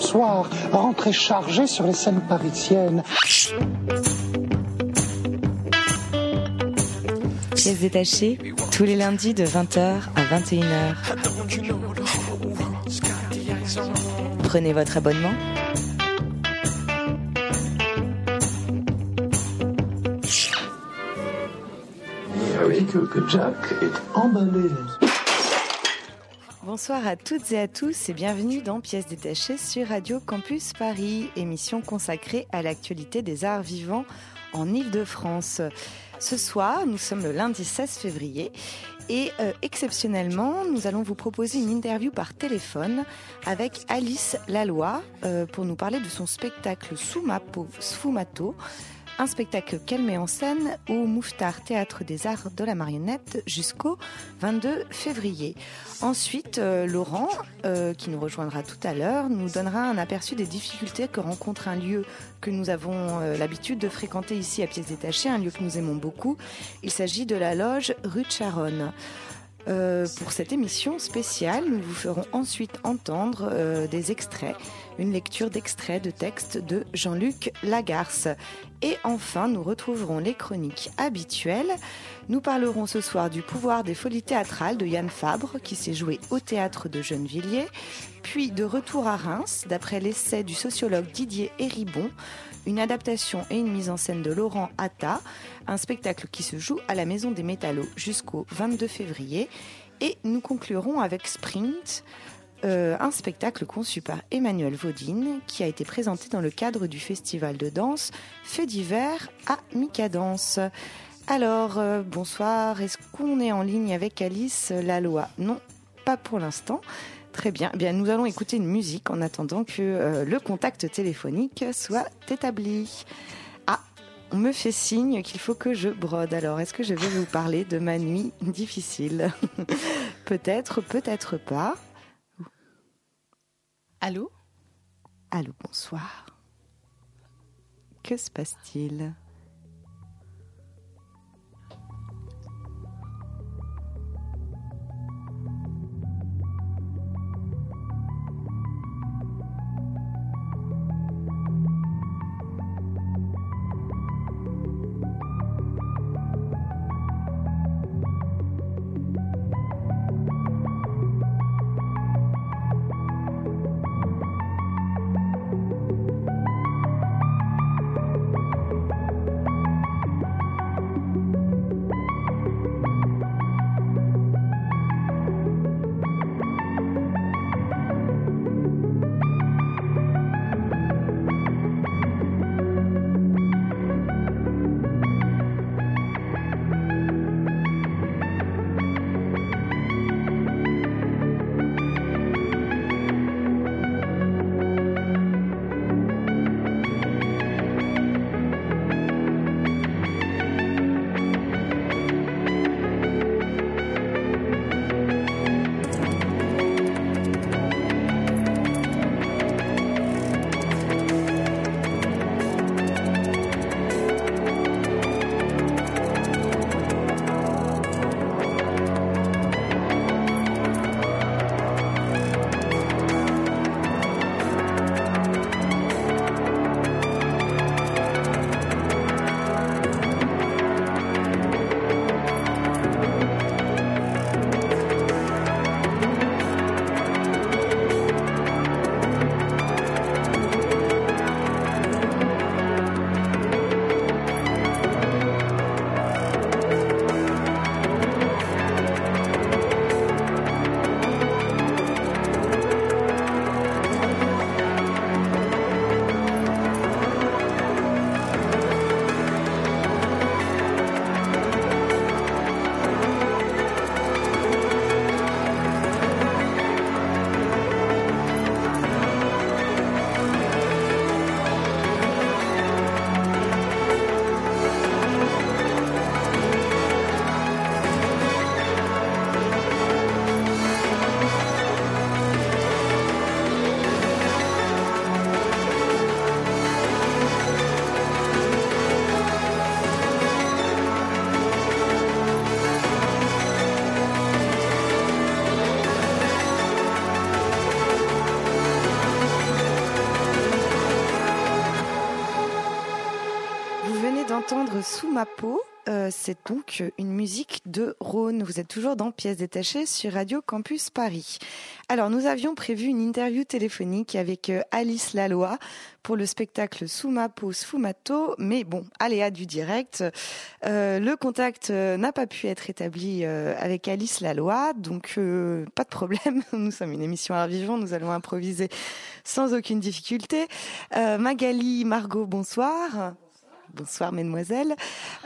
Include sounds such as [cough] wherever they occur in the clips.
soir, rentré chargé sur les scènes parisiennes. Pièces détachées, tous les lundis de 20h à 21h. Prenez votre abonnement. que, que Jack est emballé. Bonsoir à toutes et à tous et bienvenue dans Pièces détachées sur Radio Campus Paris, émission consacrée à l'actualité des arts vivants en Ile-de-France. Ce soir, nous sommes le lundi 16 février et euh, exceptionnellement, nous allons vous proposer une interview par téléphone avec Alice Laloy euh, pour nous parler de son spectacle Sfumato un spectacle qu'elle met en scène au Mouftar Théâtre des Arts de la Marionnette jusqu'au 22 février. Ensuite, euh, Laurent, euh, qui nous rejoindra tout à l'heure, nous donnera un aperçu des difficultés que rencontre un lieu que nous avons euh, l'habitude de fréquenter ici à Pièces Détachées, un lieu que nous aimons beaucoup. Il s'agit de la loge rue de Charonne. Euh, pour cette émission spéciale, nous vous ferons ensuite entendre euh, des extraits, une lecture d'extraits de textes de Jean-Luc Lagarce. Et enfin, nous retrouverons les chroniques habituelles. Nous parlerons ce soir du pouvoir des folies théâtrales de Yann Fabre, qui s'est joué au théâtre de Gennevilliers, puis de Retour à Reims, d'après l'essai du sociologue Didier Héribon, une adaptation et une mise en scène de Laurent Atta, un spectacle qui se joue à la Maison des Métallos jusqu'au 22 février. Et nous conclurons avec Sprint, euh, un spectacle conçu par Emmanuel Vaudine qui a été présenté dans le cadre du festival de danse Fait d'hiver à Micadance. Alors, euh, bonsoir, est-ce qu'on est en ligne avec Alice Laloy? Non, pas pour l'instant. Très bien. Eh bien, nous allons écouter une musique en attendant que euh, le contact téléphonique soit établi. On me fait signe qu'il faut que je brode. Alors, est-ce que je vais vous parler de ma nuit difficile [laughs] Peut-être, peut-être pas. Allô? Allô, bonsoir. Que se passe-t-il? D'entendre Sous. Euh, c'est donc une musique de Rhône. Vous êtes toujours dans Pièces détachées sur Radio Campus Paris. Alors, nous avions prévu une interview téléphonique avec euh, Alice Laloy pour le spectacle Sous ma peau, Sfumato, mais bon, aléa du direct. Euh, le contact n'a pas pu être établi avec Alice Laloy, donc pas de problème. [laughs] Nous sommes une émission à vivant, nous allons improviser sans aucune difficulté. Magali, Margot, bonsoir. Bonsoir, mesdemoiselles.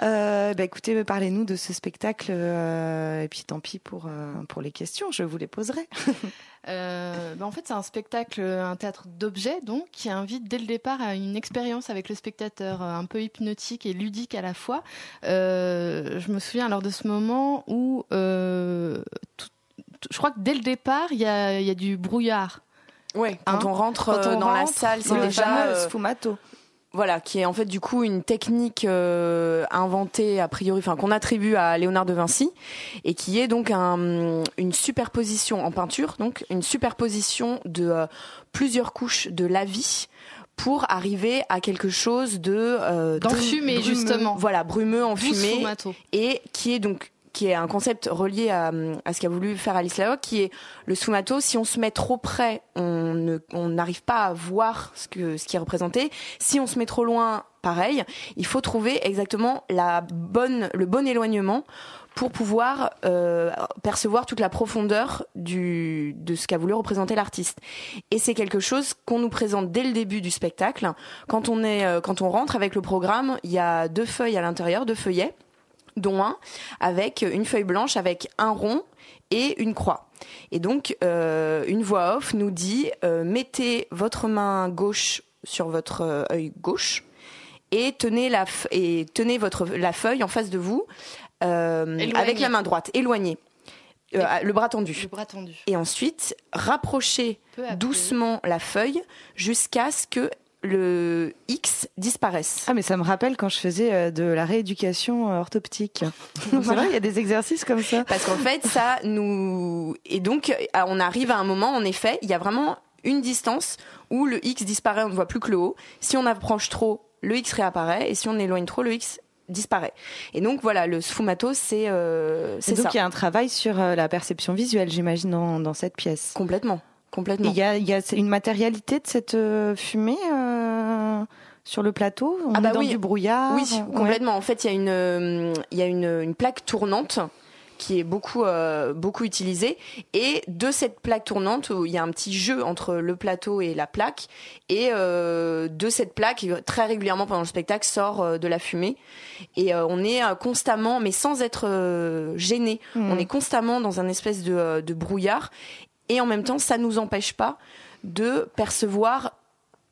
Euh, bah, écoutez, parlez-nous de ce spectacle. Euh, et puis tant pis pour, euh, pour les questions, je vous les poserai. [laughs] Euh, bah, en fait, c'est un spectacle, un théâtre d'objets, donc, qui invite dès le départ à une expérience avec le spectateur, un peu hypnotique et ludique à la fois. je me souviens alors de ce moment où, je crois que dès le départ, il y a, y a, du brouillard. Quand hein on rentre dans la salle, c'est déjà sfumato voilà, qui est en fait du coup une technique euh, inventée a priori, enfin qu'on attribue à Léonard de Vinci, et qui est donc un, une superposition en peinture, donc une superposition de euh, plusieurs couches de la vie pour arriver à quelque chose de euh, d'enfumé justement. Voilà, brumeux, enfumé, et qui est donc qui est un concept relié à, ce qu'a voulu faire Alice Lao, qui est le sfumato. Si on se met trop près, on n'arrive pas à voir ce, qui est représenté. Si on se met trop loin, pareil. Il faut trouver exactement le bon éloignement pour pouvoir euh, percevoir toute la profondeur de ce qu'a voulu représenter l'artiste. Et c'est quelque chose qu'on nous présente dès le début du spectacle. Quand on, euh, quand on rentre avec le programme, il y a deux feuilles à l'intérieur, deux feuillets dont un avec une feuille blanche avec un rond et une croix. Et donc, euh, une voix off nous dit euh, mettez votre main gauche sur votre euh, œil gauche et tenez la et tenez votre la feuille en face de vous avec la main droite, éloignée. le bras tendu. Le bras tendu. Et ensuite, rapprochez doucement la feuille jusqu'à ce que le X disparaisse. Ah mais ça me rappelle quand je faisais euh, de la rééducation euh, orthoptique. [laughs] C'est vrai, il y a des exercices comme ça. Parce qu'en fait, ça nous et donc euh, on arrive à un moment en effet, il y a vraiment une distance où le X disparaît, on ne voit plus que le haut. Si on approche trop, le X réapparaît et si on éloigne trop, le X disparaît. Et donc voilà, le sfumato, c'est euh, c'est donc il y a un travail sur la perception visuelle, j'imagine, dans, dans cette pièce. Complètement. Complètement. Il y a, y a une matérialité de cette euh, fumée euh, sur le plateau? On ah bah est dans du brouillard? Oui, complètement. En fait, il y a une, euh, il y a une, une plaque tournante qui est beaucoup beaucoup utilisée. Et de cette plaque tournante où il y a un petit jeu entre le plateau et la plaque et de cette plaque très régulièrement pendant le spectacle sort de la fumée. Et on est constamment mais sans être gêné. Mmh. on est constamment dans un espèce de, de brouillard et en même temps, ça nous empêche pas de percevoir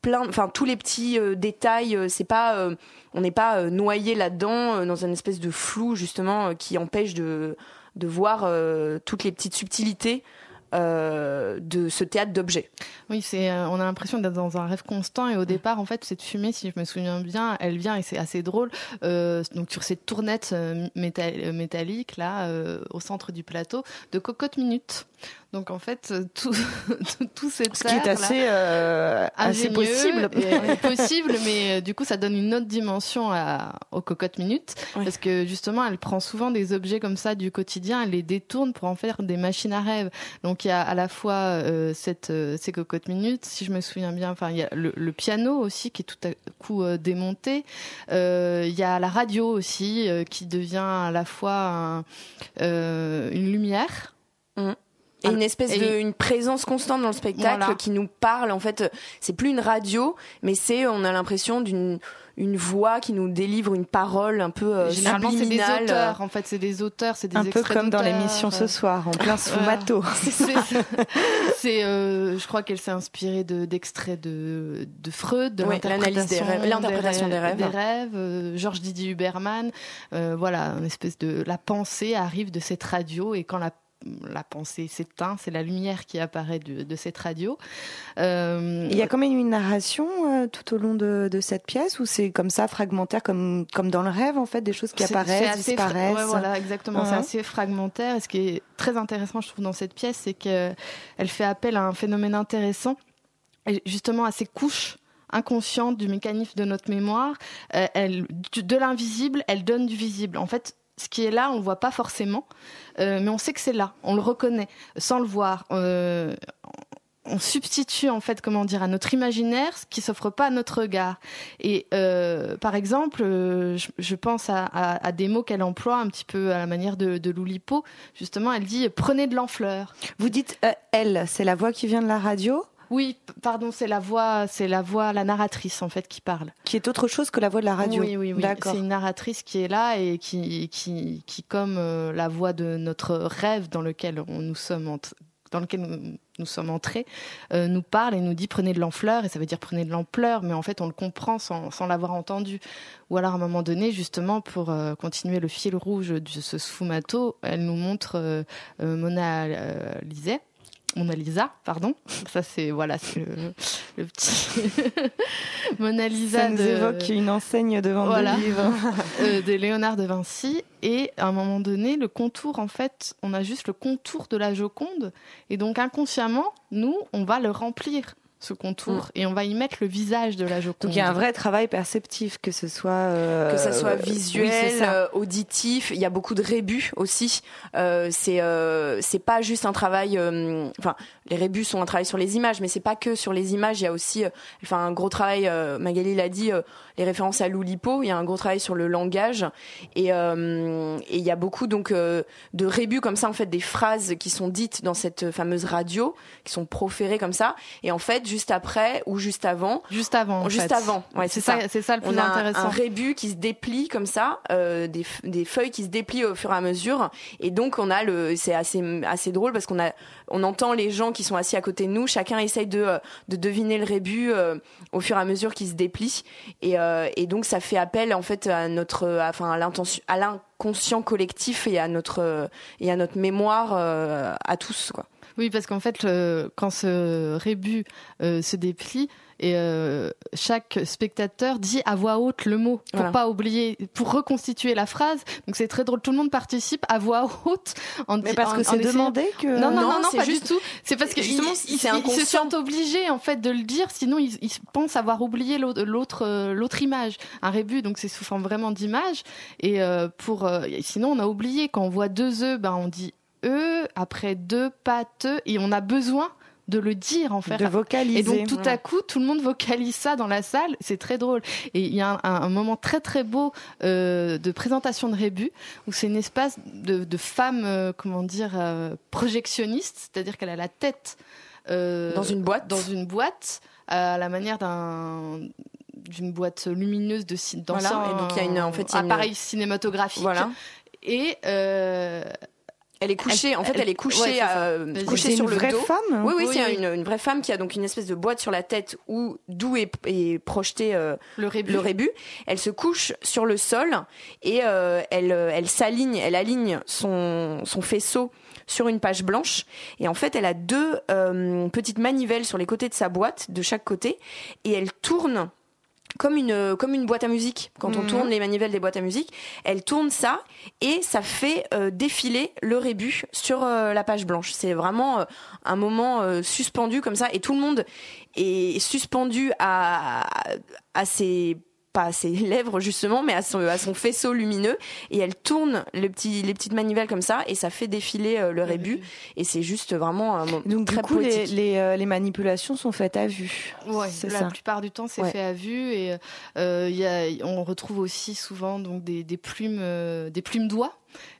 plein, enfin tous les petits euh, détails. Euh, c'est pas, euh, on n'est pas noyé là-dedans dans une espèce de flou justement qui empêche de de voir toutes les petites subtilités euh, de ce théâtre d'objets. Oui, c'est, euh, on a l'impression d'être dans un rêve constant et au départ, en fait, cette fumée, si je me souviens bien, elle vient et c'est assez drôle. Euh, donc sur cette tournette métallique là, au centre du plateau, de cocotte minute. Donc en fait, [laughs] tout, tout cette Ce qui est assez, assez possible. [laughs] possible, mais du coup, ça donne une autre dimension à, aux cocottes minutes. Parce que justement, elle prend souvent des objets comme ça du quotidien, elle les détourne pour en faire des machines à rêve. Donc il y a à la fois euh, cette, euh, ces cocottes minutes, si je me souviens bien. Enfin, il y a le, piano aussi qui est tout à coup euh, démonté. Il y a la radio aussi qui devient à la fois une lumière. Mmh. Et une espèce de une présence constante dans le spectacle qui nous parle en fait c'est plus une radio mais c'est on a l'impression d'une une voix qui nous délivre une parole un peu euh, Généralement, c'est des auteurs. En fait, c'est des auteurs, c'est des un peu comme dans l'émission ce soir, en plein [laughs] sfumato. [laughs] c'est, euh, je crois qu'elle s'est inspirée de d'extraits de de Freud, de l'interprétation des rêves, l'interprétation des rêves, des rêves, euh, Georges Didier Huberman. Euh, voilà, une espèce de la pensée arrive de cette radio et quand la la pensée s'éteint, c'est la lumière qui apparaît de, cette radio. Euh, Il y a quand même une narration euh, tout au long de, cette pièce ou c'est comme ça fragmentaire, comme comme dans le rêve en fait, des choses qui apparaissent, disparaissent. voilà, exactement. C'est assez fragmentaire. Et ce qui est très intéressant, je trouve, dans cette pièce, c'est qu'elle fait appel à un phénomène intéressant, justement à ces couches inconsciente du mécanisme de notre mémoire. elle, de l'invisible, elle donne du visible. En fait, ce qui est là, on le voit pas forcément, mais on sait que c'est là, on le reconnaît sans le voir on substitue en fait comment dire à notre imaginaire ce qui s'offre pas à notre regard. Et euh, par exemple euh, je, pense à, des mots qu'elle emploie un petit peu à la manière de, de Loulipo. Justement elle dit prenez de l'enfleur vous dites euh, elle c'est la voix qui vient de la radio? Oui, pardon, c'est la voix, c'est la voix, la narratrice en fait qui parle. Qui est autre chose que la voix de la radio. Oui, oui, oui. C'est une narratrice qui est là et qui, qui, qui comme la voix de notre rêve dans lequel on, nous sommes dans lequel nous, sommes entrés, euh, nous parle et nous dit prenez de l'ampleur, et ça veut dire prenez de l'ampleur, mais en fait on le comprend sans, l'avoir entendu. Ou alors à un moment donné, justement, pour euh, continuer le fil rouge de ce sfumato, elle nous montre euh, Mona Lisa Mona Lisa, pardon. Ça c'est voilà, c'est le, petit [laughs] Mona Lisa. Ça nous évoque une enseigne de vente de livres [laughs] euh, de Léonard de Vinci. Et à un moment donné, le contour, en fait, on a juste le contour de la Joconde, et donc inconsciemment, nous, on va le remplir ce contour mm. et on va y mettre le visage de la Joconde. Donc il y a un vrai travail perceptif, que ce soit euh, que ça soit visuel, euh, auditif. Il y a beaucoup de rébus aussi. Euh, c'est euh, c'est pas juste un travail. Enfin, les rébus sont un travail sur les images, mais c'est pas que sur les images. Il y a aussi, enfin, un gros travail. Magali l'a dit, les références à Loulipo. Il y a un gros travail sur le langage et et il y a beaucoup donc de rébus comme ça en fait des phrases qui sont dites dans cette fameuse radio, qui sont proférées comme ça. Et en fait juste après ou juste avant. Juste avant. juste avant. Ouais, c'est ça. C'est ça le plus on a intéressant. Un, rébus qui se déplie comme ça, euh, des, des feuilles qui se déplient au fur et à mesure, et donc on a le. C'est assez assez drôle parce qu'on a on entend les gens qui sont assis à côté de nous, chacun essaye de euh, de deviner le rébus euh, au fur et à mesure qu'il se déplie, et euh, et donc ça fait appel en fait à notre, enfin à l'intention, à l'inconscient collectif et à notre et à notre mémoire à tous quoi. Oui, parce qu'en fait, quand ce rébut se déplie, et euh, chaque spectateur dit à voix haute le mot pour pas oublier, pour reconstituer la phrase. Donc c'est très drôle. Tout le monde participe à voix haute. En Mais parce que c'est demandé que non non non, non, pas du tout. C'est parce que justement ils, se sentent obligés en fait de le dire, sinon ils, ils pensent avoir oublié l'autre euh, l'autre image. Un rébut donc c'est sous forme vraiment d'image. Et pour sinon on a oublié quand on voit deux œufs, ben on dit E, après deux, te, et on a besoin de le dire en fait. De vocaliser. Et donc tout à coup, tout le monde vocalise ça dans la salle. C'est très drôle. Et il y a un, moment très très beau euh, de présentation de Rébu où c'est une espèce de, de femme, euh, comment dire, euh, projectionniste, c'est-à-dire qu'elle a la tête dans une boîte, dans une boîte, à la manière d'un d'une boîte lumineuse de voilà. et donc il y a une en fait appareil cinématographique. Voilà. Et elle est couchée. en fait, elle, est couchée, euh, couchée sur le vraie Femme? Oui, oui, c'est une, vraie femme qui a donc une espèce de boîte sur la tête où d'où est, projeté euh, le, rébut. le, rébut. Elle se couche sur le sol et euh, elle, elle s'aligne, elle aligne son, son faisceau sur une page blanche. Et en fait, elle a deux petites manivelles sur les côtés de sa boîte, de chaque côté, et elle tourne comme une comme une boîte à musique quand on mhm. tourne les manivelles des boîtes à musique elle tourne ça et ça fait euh, défiler le rébut sur euh, la page blanche c'est vraiment euh, un moment suspendu comme ça et tout le monde est suspendu à à ses pas à ses [laughs] lèvres justement, mais à son, à son faisceau lumineux. Et elle tourne le petit, les petites manivelles comme ça, et ça fait défiler euh, le rébut. Et c'est juste vraiment un Donc très du coup, les, les, euh, les, manipulations sont faites à vue. Ouais, la plupart du temps, c'est fait à vue. Et euh, y a, on retrouve aussi souvent donc des, des plumes, euh, des plumes d'oie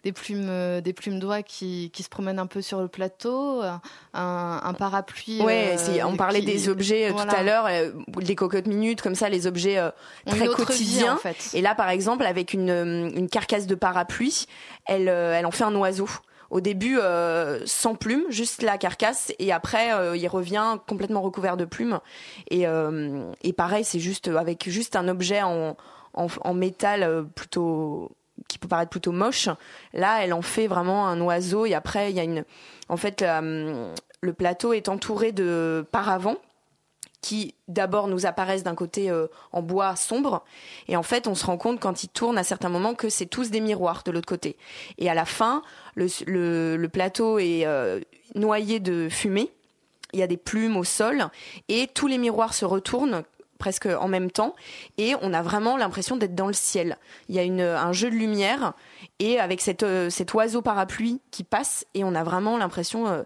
des plumes, euh, des plumes d'oie qui, qui se promènent un peu sur le plateau, un, un parapluie. Ouais, euh, on parlait des objets euh, tout à l'heure, des cocottes minutes, comme ça, les objets très quotidiens. en fait. Et là, par exemple, avec une, une carcasse de parapluie, elle, elle en fait un oiseau au début sans plumes, juste la carcasse, et après il revient complètement recouvert de plumes. Et, et pareil, c'est juste avec juste un objet en, en, en métal plutôt qui peut paraître plutôt moche. Là, elle en fait vraiment un oiseau. Et après, il y a une. En fait, euh, le plateau est entouré de paravents qui d'abord nous apparaissent d'un côté euh, en bois sombre et en fait on se rend compte quand ils tournent à certains moments que c'est tous des miroirs de l'autre côté et à la fin le, plateau est euh, noyé de fumée il y a des plumes au sol et tous les miroirs se retournent presque en même temps, et on a vraiment l'impression d'être dans le ciel. Il y a un jeu de lumière, et avec cette, cet oiseau parapluie qui passe, et on a vraiment l'impression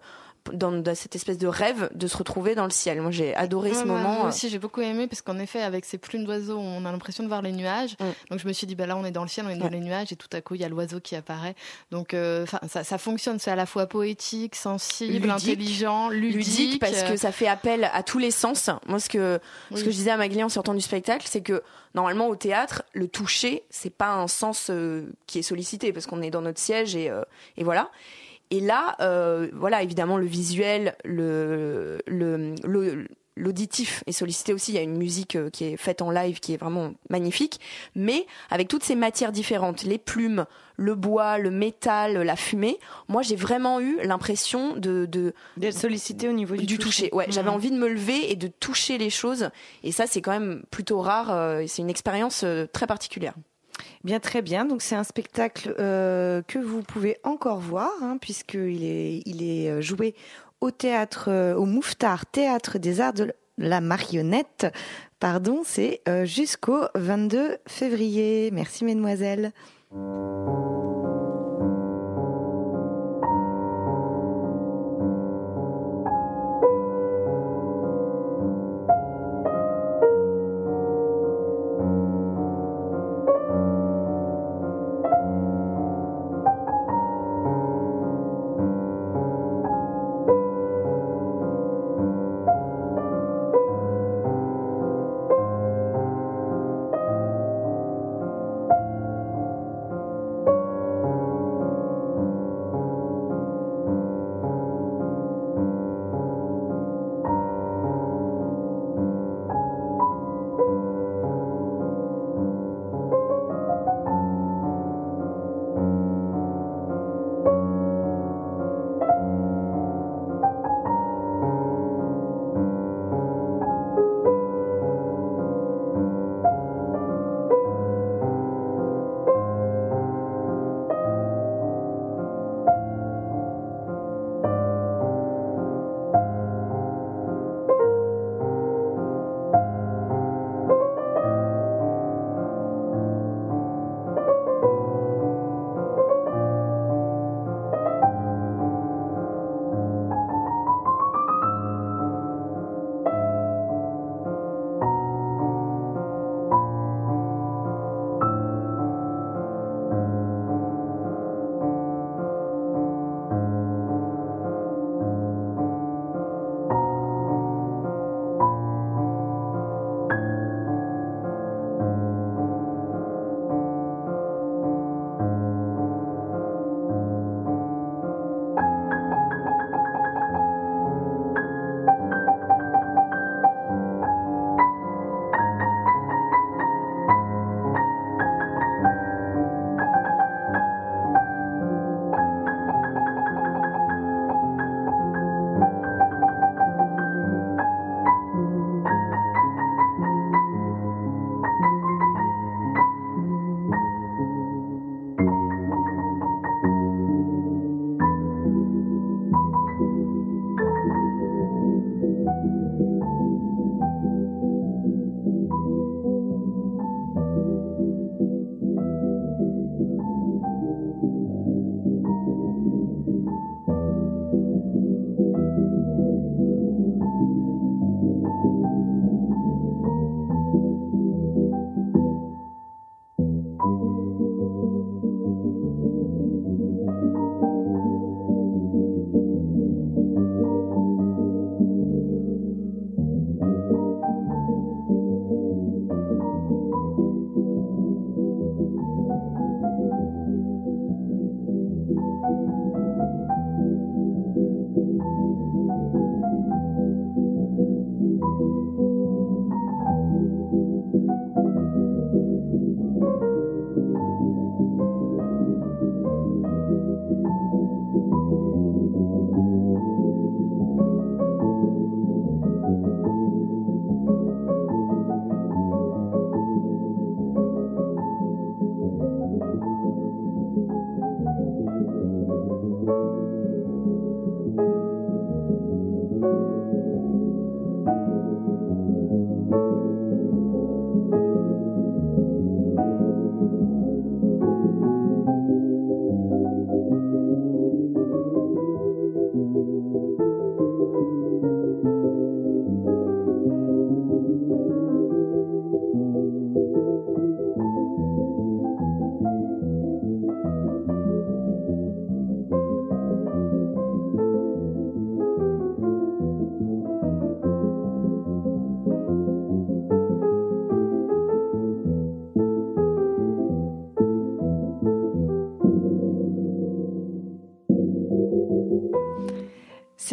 dans, cette espèce de rêve de se retrouver dans le ciel. Moi, j'ai adoré ce moment. Moi aussi, j'ai beaucoup aimé parce qu'en effet, avec ces plumes d'oiseaux, on a l'impression de voir les nuages. Mm. Donc, je me suis dit, bah là, on est dans le ciel, on est dans les nuages, et tout à coup, il y a l'oiseau qui apparaît. Donc, euh, ça, ça, fonctionne. C'est à la fois poétique, sensible, intelligent, ludique. parce que ça fait appel à tous les sens. Moi, ce que, ce que je disais à Magli en sortant du spectacle, c'est que normalement, au théâtre, le toucher, c'est pas un sens euh, qui est sollicité parce qu'on est dans notre siège et, euh, et voilà. Et là, euh, voilà, évidemment, le visuel, le, l'auditif est sollicité aussi. Il y a une musique euh, qui est faite en live qui est vraiment magnifique, mais avec toutes ces matières différentes, les plumes, le bois, le métal, la fumée. Moi, j'ai vraiment eu l'impression de, d'être sollicité au niveau du, toucher. Ouais, j'avais envie de me lever et de toucher les choses. Et ça, c'est quand même plutôt rare. Euh, c'est une expérience très particulière. Bien, très bien. Donc c'est un spectacle euh, que vous pouvez encore voir, hein, puisqu'il est, il est euh, joué au théâtre, euh, au Mouffetard Théâtre des Arts de la Marionnette. Pardon, c'est jusqu'au 22 février. Merci, mesdemoiselles.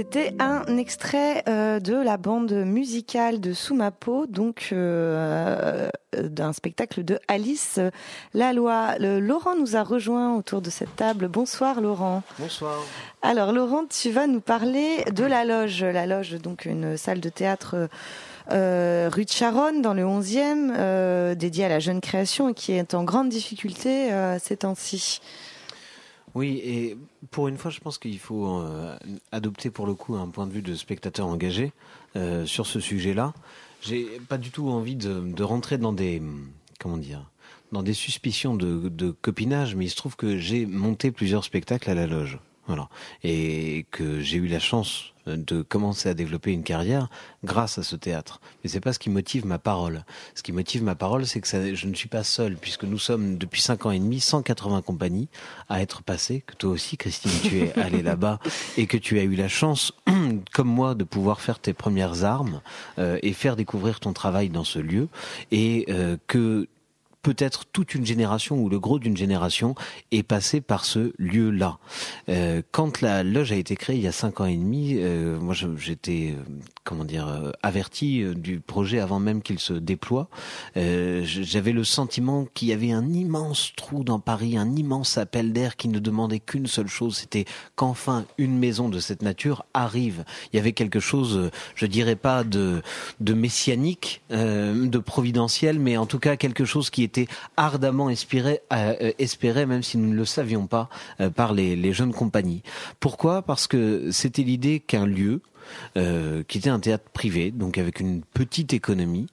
C'était un extrait euh, de la bande musicale de Soumapo, donc euh, d'un spectacle de Alice Laloy. Le, Laurent nous a rejoint autour de cette table. Bonsoir Laurent. Bonsoir. Alors Laurent, tu vas nous parler de la loge. La loge, donc une salle de théâtre. Euh, rue de Charonne, dans le 11e, dédiée à la jeune création et qui est en grande difficulté ces temps-ci. Oui, et pour une fois, je pense qu'il faut euh, adopter pour le coup un point de vue de spectateur engagé euh, sur ce sujet-là. J'ai pas du tout envie de, rentrer dans des comment dire dans des suspicions de copinage, mais il se trouve que j'ai monté plusieurs spectacles à la loge. Voilà. Et que j'ai eu la chance de commencer à développer une carrière grâce à ce théâtre. Mais c'est pas ce qui motive ma parole. Ce qui motive ma parole, c'est que ça, je ne suis pas seul, puisque nous sommes depuis cinq ans et demi 180 compagnies à être passées. Que toi aussi, Christine, tu es allée [laughs] là-bas et que tu as eu la chance, [clears throat] comme moi, de pouvoir faire tes premières armes euh, et faire découvrir ton travail dans ce lieu et euh, que peut-être toute une génération ou le gros d'une génération est passé par ce lieu-là. Euh, quand la loge a été créée il y a cinq ans et demi, euh, moi j'étais euh, comment dire euh, averti euh, du projet avant même qu'il se déploie. J'avais le sentiment qu'il y avait un immense trou dans Paris, un immense appel d'air qui ne demandait qu'une seule chose, c'était qu'enfin une maison de cette nature arrive. Il y avait quelque chose, je dirais pas de de messianique, de providentiel, mais en tout cas quelque chose qui était ardemment espéré, euh, espéré même si nous ne le savions pas, euh, par les, jeunes compagnies. Pourquoi? Parce que c'était l'idée qu'un lieu, euh, qui était un théâtre privé, donc avec une petite économie,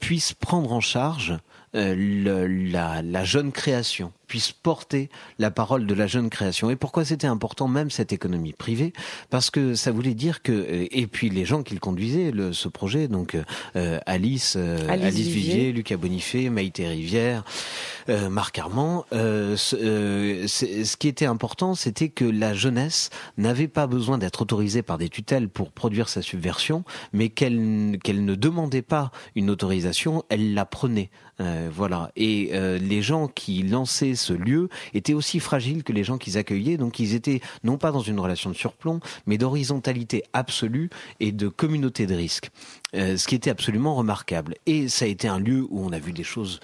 puisse prendre en charge la, jeune création puisse porter la parole de la jeune création. Et pourquoi c'était important même cette économie privée? Parce que ça voulait dire que euh, et puis les gens qui le conduisaient le, ce projet, donc euh, Alice, euh, Alice, Vivier, Lucas Bonifay, Maïté Rivière, Marc Armand. Ce, ce, qui était important, c'était que la jeunesse n'avait pas besoin d'être autorisée par des tutelles pour produire sa subversion, mais qu'elle qu'elle ne demandait pas une autorisation, elle la prenait. voilà. Et les gens qui lançaient ce lieu était aussi fragile que les gens qu'ils accueillaient. Donc ils étaient non pas dans une relation de surplomb, mais d'horizontalité absolue et de communauté de risque. Euh, ce qui était absolument remarquable. Et ça a été un lieu où on a vu des choses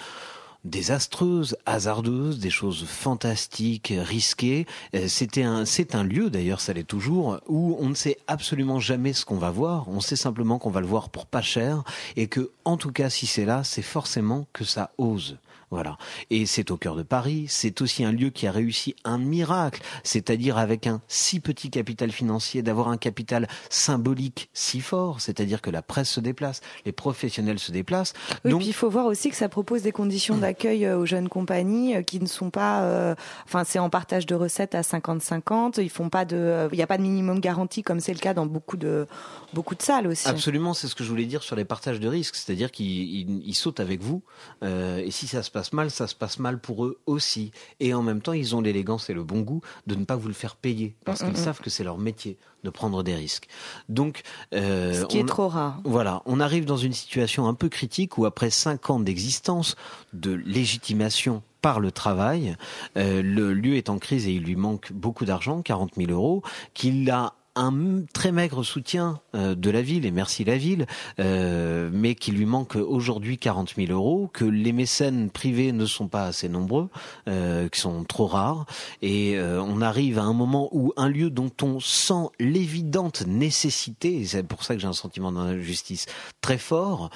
désastreuses, hasardeuses, des choses fantastiques, risquées. Euh, c'était un, c'est un lieu d'ailleurs, ça l'est toujours, où on ne sait absolument jamais ce qu'on va voir. On sait simplement qu'on va le voir pour pas cher et que, en tout cas, si c'est là, c'est forcément que ça ose. Voilà. Et c'est au cœur de Paris. C'est aussi un lieu qui a réussi un miracle, c'est-à-dire avec un si petit capital financier, d'avoir un capital symbolique si fort, c'est-à-dire que la presse se déplace, les professionnels se déplacent. Oui, puis il faut voir aussi que ça propose des conditions d'accueil euh, aux jeunes compagnies euh, qui ne sont pas, euh, enfin c'est en partage de recettes à 50-50. Ils font pas de, il n'y a pas de minimum garanti comme c'est le cas dans beaucoup de beaucoup de salles aussi. Absolument, c'est ce que je voulais dire sur les partages de risques, c'est-à-dire qu'ils sautent avec vous euh, et si ça se passe mal, ça se passe mal pour eux aussi. Et en même temps, ils ont l'élégance et le bon goût de ne pas vous le faire payer, parce mm, qu'ils mm, mm. savent que c'est leur métier de prendre des risques. Donc, euh, ce qui est trop rare. Voilà, on arrive dans une situation un peu critique où après cinq ans d'existence, de légitimation par le travail, euh, le lieu est en crise et il lui manque beaucoup d'argent, 40 000 euros, qu'il a un très maigre soutien euh, de la ville, et merci la ville, euh, mais qui lui manque aujourd'hui 40 000 euros, que les mécènes privés ne sont pas assez nombreux, euh, qui sont trop rares, et on arrive à un moment où un lieu dont on sent l'évidente nécessité, et c'est pour ça que j'ai un sentiment d'injustice très fort,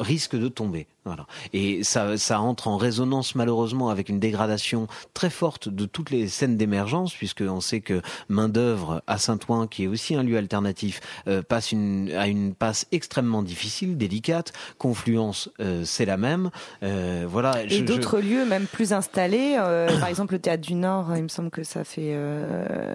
risque de tomber. Voilà. Et ça, ça entre en résonance malheureusement avec une dégradation très forte de toutes les scènes d'émergence, puisqu'on sait que main d'œuvre à Saint-Ouen, qui est aussi un lieu alternatif, euh, passe une, à une passe extrêmement difficile, délicate. Confluence, euh, c'est la même. Euh, voilà. Et d'autres lieux même plus installés, par exemple le Théâtre du Nord, il me semble que ça fait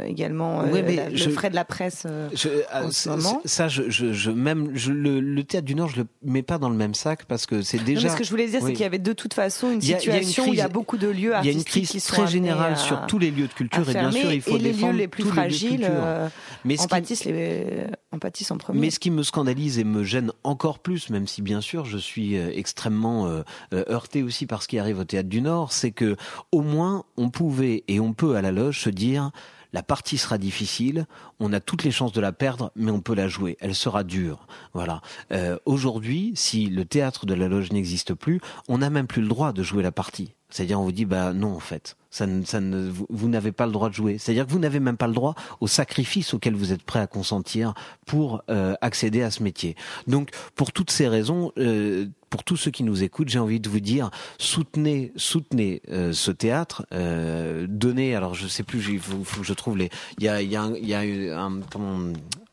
également le frais de la presse en ce moment. Ça, je, je, même le, le, Théâtre du Nord, je le mets pas dans le même sac parce que c'est déjà ce que je voulais dire, c'est qu'il y avait de toute façon une situation où il y a beaucoup de lieux artistiques Il y a une crise très générale sur tous les lieux de culture et bien sûr, il faut et les lieux les plus fragiles euh, mais en, pâtissent les, en pâtissent en premier. Mais ce qui me scandalise et me gêne encore plus, même si bien sûr je suis euh, extrêmement euh, heurté aussi par ce qui arrive au Théâtre du Nord, c'est que au moins on pouvait et on peut à la loge se dire la partie sera difficile, on a toutes les chances de la perdre, mais on peut la jouer. Elle sera dure. Voilà. Euh, aujourd'hui, si le théâtre de la loge n'existe plus, on n'a même plus le droit de jouer la partie. C'est-à-dire, on vous dit, bah non, en fait, ça, ça ne, vous, n'avez pas le droit de jouer. C'est-à-dire que vous n'avez même pas le droit au sacrifice auquel vous êtes prêt à consentir pour euh, accéder à ce métier. Donc, pour toutes ces raisons, euh, pour tous ceux qui nous écoutent, j'ai envie de vous dire soutenez, soutenez euh, ce théâtre, euh, donnez. Alors, je sais plus, il faut, faut, que je trouve les. Il y a, il y a, il y a un, comment,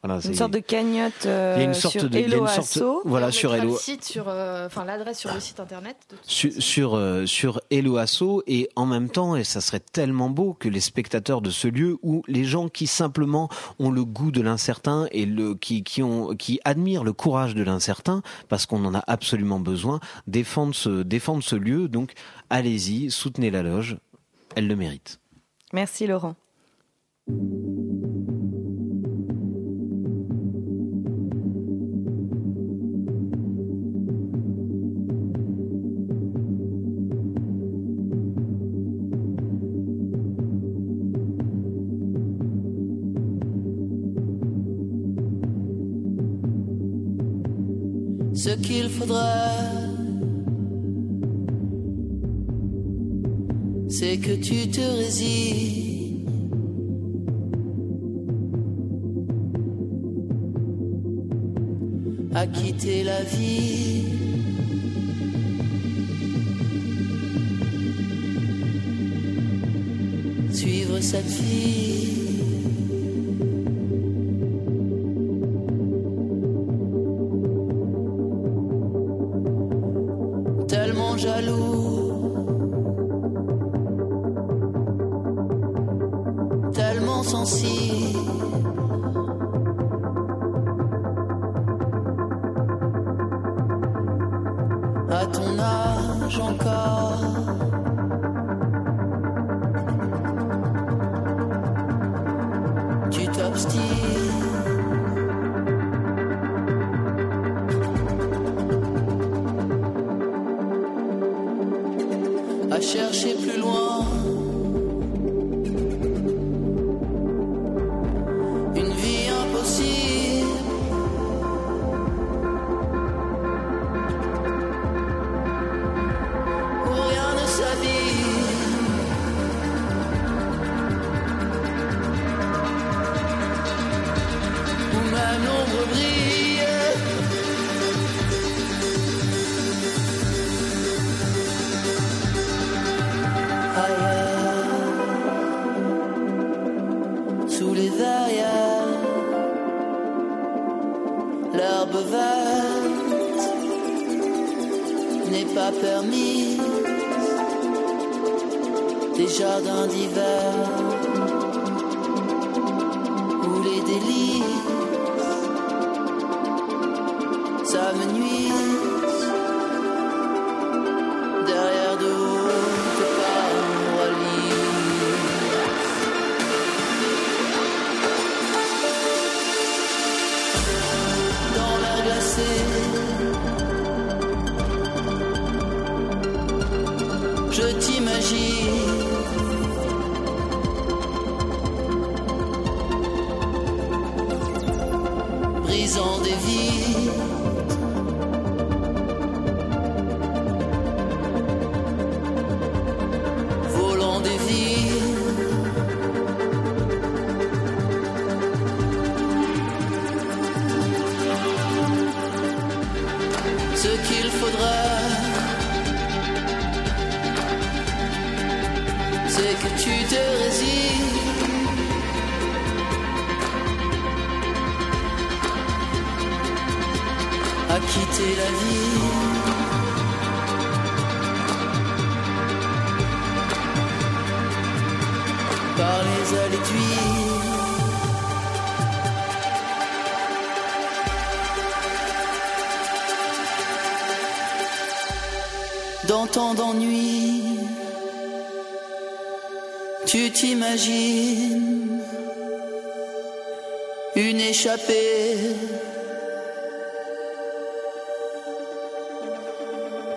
voilà, une sorte de cagnotte euh, il y a une sorte sur de, Hello une sorte, voilà sur Hello site sur euh, enfin l'adresse sur le site internet de sur sur, euh, sur Hello Asso et en même temps et ça serait tellement beau que les spectateurs de ce lieu ou les gens qui simplement ont le goût de l'incertain et le qui qui ont qui admirent le courage de l'incertain parce qu'on en a absolument besoin défendent ce lieu. Donc allez-y soutenez la loge. Elle le mérite. Merci Laurent ce qu'il faudra. C'est que tu te résignes. À quitter la vie. Suivre cette fille. Tant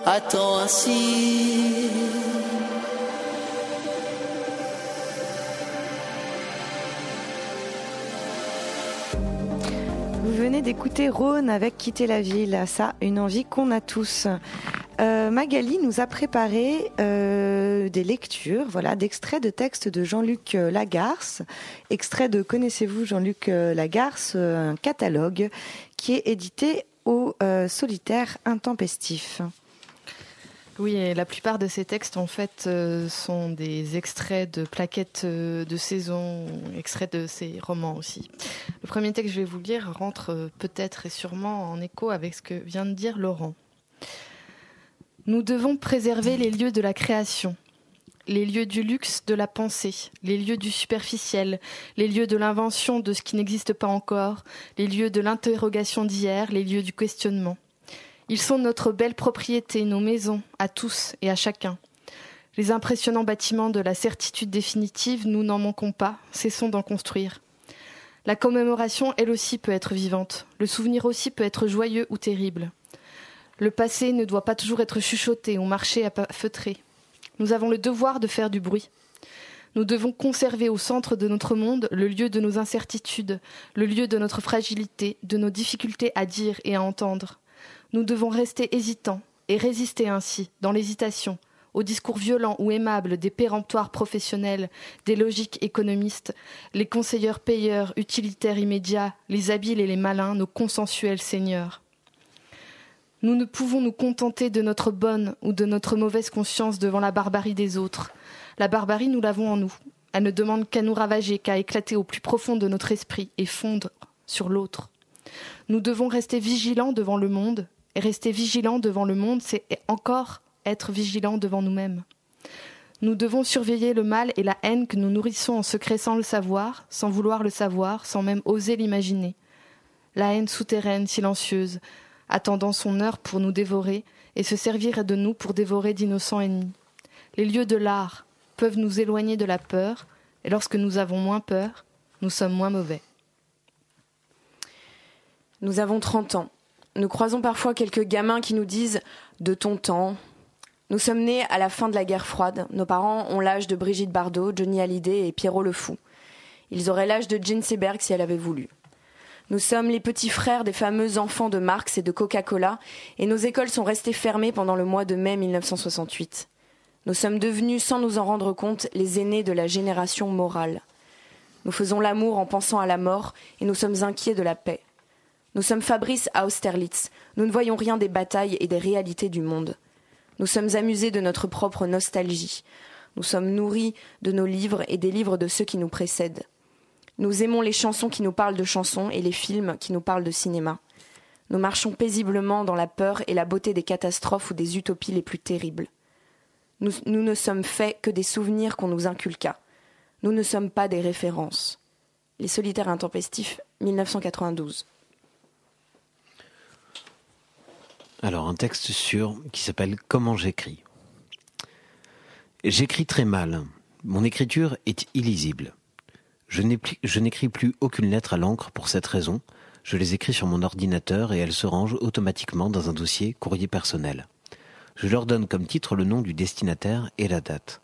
Attends ainsi. Vous venez d'écouter Rhône avec Quitter la ville, ça, une envie qu'on a tous. Euh, Magali nous a préparé euh, des lectures, voilà, d'extraits de textes de Jean-Luc Lagarce, extrait de Connaissez-vous Jean-Luc Lagarce, un catalogue qui est édité au Solitaire Intempestif. Oui, la plupart de ces textes, en fait, euh, sont des extraits de plaquettes euh, de saison, extraits de ces romans aussi. Le premier texte que je vais vous lire rentre euh, peut-être et sûrement en écho avec ce que vient de dire Laurent. Nous devons préserver les lieux de la création, les lieux du luxe, de la pensée, les lieux du superficiel, les lieux de l'invention de ce qui n'existe pas encore, les lieux de l'interrogation d'hier, les lieux du questionnement. Ils sont notre belle propriété, nos maisons, à tous et à chacun. Les impressionnants bâtiments de la certitude définitive, nous n'en manquons pas, cessons d'en construire. La commémoration, elle aussi, peut être vivante. Le souvenir aussi peut être joyeux ou terrible. Le passé ne doit pas toujours être chuchoté ou marché à feutrer. Nous avons le devoir de faire du bruit. Nous devons conserver au centre de notre monde le lieu de nos incertitudes, le lieu de notre fragilité, de nos difficultés à dire et à entendre. Nous devons rester hésitants et résister ainsi, dans l'hésitation, aux discours violents ou aimables des péremptoires professionnels, des logiques économistes, les conseilleurs payeurs, utilitaires immédiats, les habiles et les malins, nos consensuels seigneurs. Nous ne pouvons nous contenter de notre bonne ou de notre mauvaise conscience devant la barbarie des autres. La barbarie, nous l'avons en nous. Elle ne demande qu'à nous ravager, qu'à éclater au plus profond de notre esprit et fondre sur l'autre. Nous devons rester vigilants devant le monde, et rester vigilant devant le monde, c'est encore être vigilant devant nous-mêmes. Nous devons surveiller le mal et la haine que nous nourrissons en secret sans le savoir, sans vouloir le savoir, sans même oser l'imaginer. La haine souterraine, silencieuse, attendant son heure pour nous dévorer et se servir de nous pour dévorer d'innocents ennemis. Les lieux de l'art peuvent nous éloigner de la peur, et lorsque nous avons moins peur, nous sommes moins mauvais. Nous avons trente ans. Nous croisons parfois quelques gamins qui nous disent de ton temps. Nous sommes nés à la fin de la guerre froide. Nos parents ont l'âge de Brigitte Bardot, Johnny Hallyday et Pierrot le Fou. Ils auraient l'âge de Jean Seberg si elle avait voulu. Nous sommes les petits frères des fameux enfants de Marx et de Coca-Cola, et nos écoles sont restées fermées pendant le mois de mai 1968. Nous sommes devenus, sans nous en rendre compte, les aînés de la génération morale. Nous faisons l'amour en pensant à la mort, et nous sommes inquiets de la paix. Nous sommes Fabrice à Austerlitz. Nous ne voyons rien des batailles et des réalités du monde. Nous sommes amusés de notre propre nostalgie. Nous sommes nourris de nos livres et des livres de ceux qui nous précèdent. Nous aimons les chansons qui nous parlent de chansons et les films qui nous parlent de cinéma. Nous marchons paisiblement dans la peur et la beauté des catastrophes ou des utopies les plus terribles. Nous, ne sommes faits que des souvenirs qu'on nous inculqua. Nous ne sommes pas des références. Les solitaires intempestifs, 1992. Alors, un texte sur qui s'appelle Comment j'écris. J'écris très mal. Mon écriture est illisible. Je n'écris plus aucune lettre à l'encre pour cette raison. Je les écris sur mon ordinateur et elles se rangent automatiquement dans un dossier courrier personnel. Je leur donne comme titre le nom du destinataire et la date.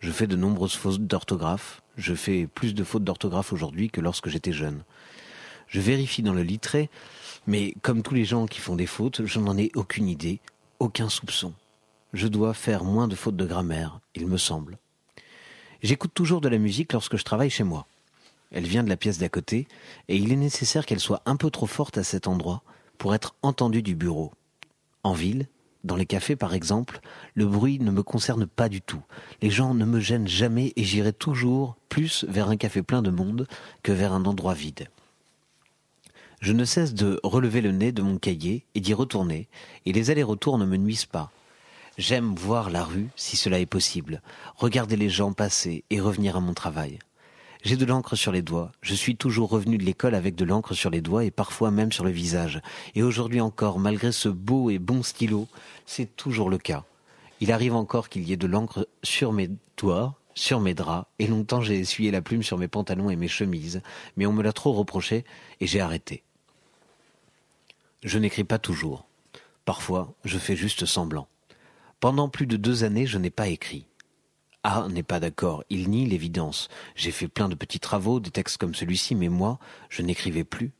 Je fais de nombreuses fautes d'orthographe. Je fais plus de fautes d'orthographe aujourd'hui que lorsque j'étais jeune. Je vérifie dans le litré mais comme tous les gens qui font des fautes, je n'en ai aucune idée, aucun soupçon. Je dois faire moins de fautes de grammaire, il me semble. J'écoute toujours de la musique lorsque je travaille chez moi. Elle vient de la pièce d'à côté, et il est nécessaire qu'elle soit un peu trop forte à cet endroit pour être entendue du bureau. En ville, dans les cafés par exemple, le bruit ne me concerne pas du tout. Les gens ne me gênent jamais et j'irai toujours plus vers un café plein de monde que vers un endroit vide. Je ne cesse de relever le nez de mon cahier et d'y retourner, et les allers-retours ne me nuisent pas. J'aime voir la rue, si cela est possible, regarder les gens passer et revenir à mon travail. J'ai de l'encre sur les doigts, je suis toujours revenu de l'école avec de l'encre sur les doigts et parfois même sur le visage. Et aujourd'hui encore, malgré ce beau et bon stylo, c'est toujours le cas. Il arrive encore qu'il y ait de l'encre sur mes doigts, sur mes draps, et longtemps j'ai essuyé la plume sur mes pantalons et mes chemises, mais on me l'a trop reproché, et j'ai arrêté. Je n'écris pas toujours. Parfois, je fais juste semblant. Pendant plus de deux années, je n'ai pas écrit. A n'est pas d'accord, il nie l'évidence. J'ai fait plein de petits travaux, des textes comme celui-ci, mais moi, je n'écrivais plus.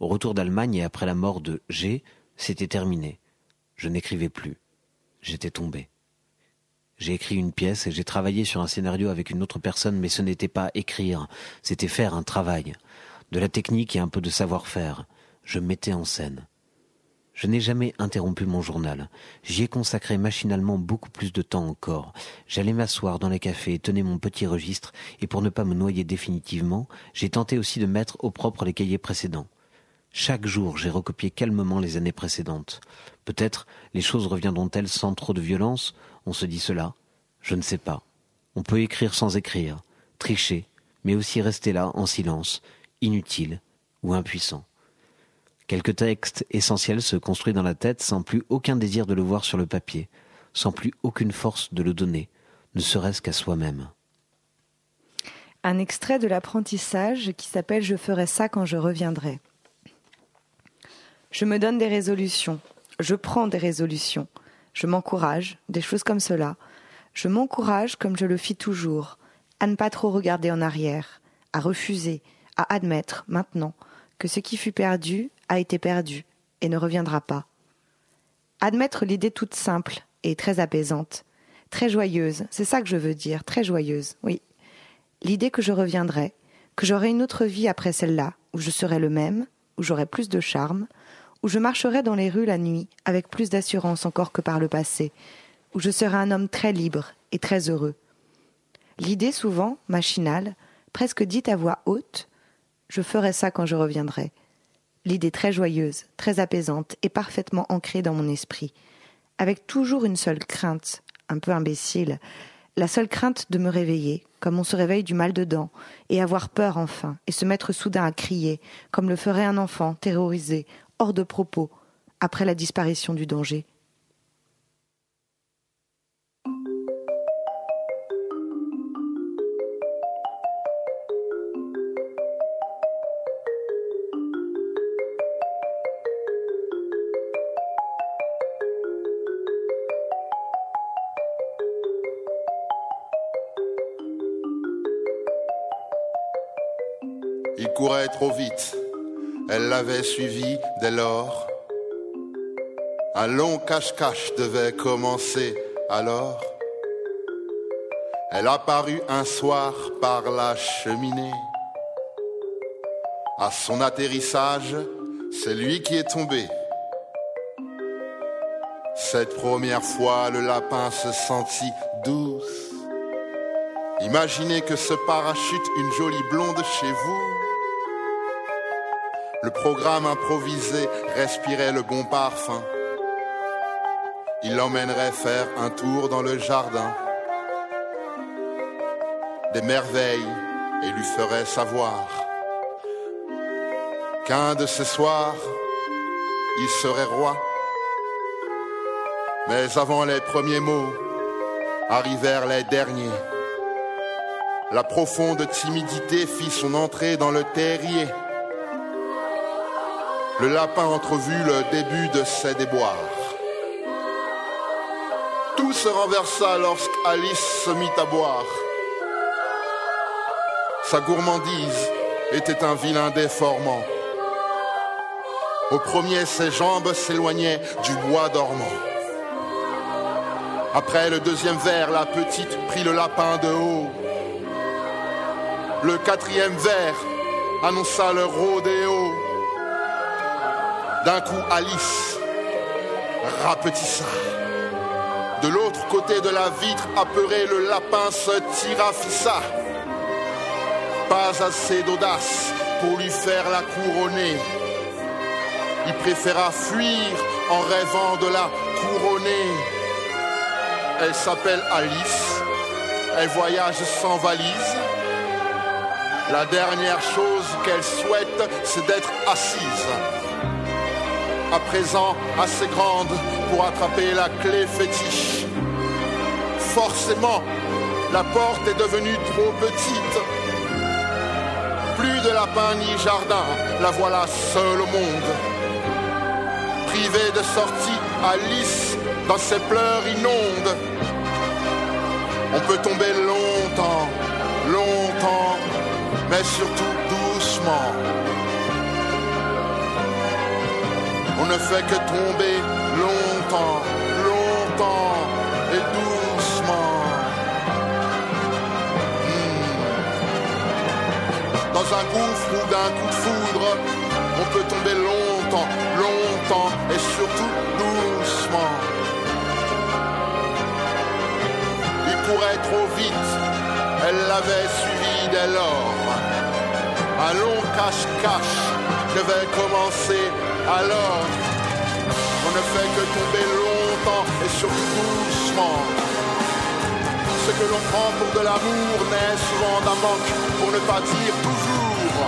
Au retour d'Allemagne et après la mort de G, c'était terminé. Je n'écrivais plus. J'étais tombé. J'ai écrit une pièce et j'ai travaillé sur un scénario avec une autre personne, mais ce n'était pas écrire, c'était faire un travail. De la technique et un peu de savoir-faire. Je mettais en scène. Je n'ai jamais interrompu mon journal. J'y ai consacré machinalement beaucoup plus de temps encore. J'allais m'asseoir dans les cafés tenais mon petit registre, et pour ne pas me noyer définitivement, j'ai tenté aussi de mettre au propre les cahiers précédents. Chaque jour, j'ai recopié calmement les années précédentes. Peut-être les choses reviendront-elles sans trop de violence? On se dit cela Je ne sais pas. On peut écrire sans écrire, tricher, mais aussi rester là en silence, inutile ou impuissant. Quelques textes essentiels se construisent dans la tête sans plus aucun désir de le voir sur le papier, sans plus aucune force de le donner, ne serait-ce qu'à soi-même. Un extrait de l'apprentissage qui s'appelle Je ferai ça quand je reviendrai. Je me donne des résolutions, je prends des résolutions, je m'encourage, des choses comme cela. Je m'encourage comme je le fis toujours, à ne pas trop regarder en arrière, à refuser, à admettre maintenant que ce qui fut perdu a été perdu et ne reviendra pas. Admettre l'idée toute simple et très apaisante, très joyeuse, c'est ça que je veux dire, très joyeuse, oui. L'idée que je reviendrai, que j'aurai une autre vie après celle-là, où je serai le même, où j'aurai plus de charme, où je marcherai dans les rues la nuit avec plus d'assurance encore que par le passé, où je serai un homme très libre et très heureux. L'idée souvent, machinale, presque dite à voix haute, je ferai ça quand je reviendrai, l'idée très joyeuse, très apaisante et parfaitement ancrée dans mon esprit, avec toujours une seule crainte, un peu imbécile, la seule crainte de me réveiller, comme on se réveille du mal de dents, et avoir peur enfin, et se mettre soudain à crier, comme le ferait un enfant terrorisé, hors de propos, après la disparition du danger. Trop vite. Elle l'avait suivi dès lors. Un long cache-cache devait commencer alors. Elle apparut un soir par la cheminée. À son atterrissage, c'est lui qui est tombé. Cette première fois, le lapin se sentit douce. Imaginez que ce parachute une jolie blonde chez vous le programme improvisé respirait le bon parfum. Il l'emmènerait faire un tour dans le jardin. Des merveilles et lui ferait savoir qu'un de ces soirs, il serait roi. Mais avant les premiers mots, arrivèrent les derniers. La profonde timidité fit son entrée dans le terrier. Le lapin entrevut le début de ses déboires. Tout se renversa lorsqu'Alice se mit à boire. Sa gourmandise était un vilain déformant. Au premier, ses jambes s'éloignaient du bois dormant. Après le deuxième verre, la petite prit le lapin de haut. Le quatrième verre annonça le rodéo. D'un coup, Alice rapetissa. De l'autre côté de la vitre, apeuré, le lapin se tira fissa. Pas assez d'audace pour lui faire la couronner. Il préféra fuir en rêvant de la couronner. Elle s'appelle Alice. Elle voyage sans valise. La dernière chose qu'elle souhaite, c'est d'être assise à présent assez grande pour attraper la clé fétiche. Forcément, la porte est devenue trop petite. Plus de lapin ni jardin, la voilà seule au monde. Privée de sortie, Alice, dans ses pleurs inondes. On peut tomber longtemps, longtemps, mais surtout doucement On ne fait que tomber longtemps, longtemps et doucement. Hmm. Dans un gouffre ou d'un coup de foudre, on peut tomber longtemps, longtemps et surtout doucement. Il courait trop vite, elle l'avait suivi dès lors. Un long cache-cache devait commencer alors. On ne fait que tomber longtemps et surtout doucement. Ce que l'on prend pour de l'amour naît souvent d'un manque, pour ne pas dire toujours.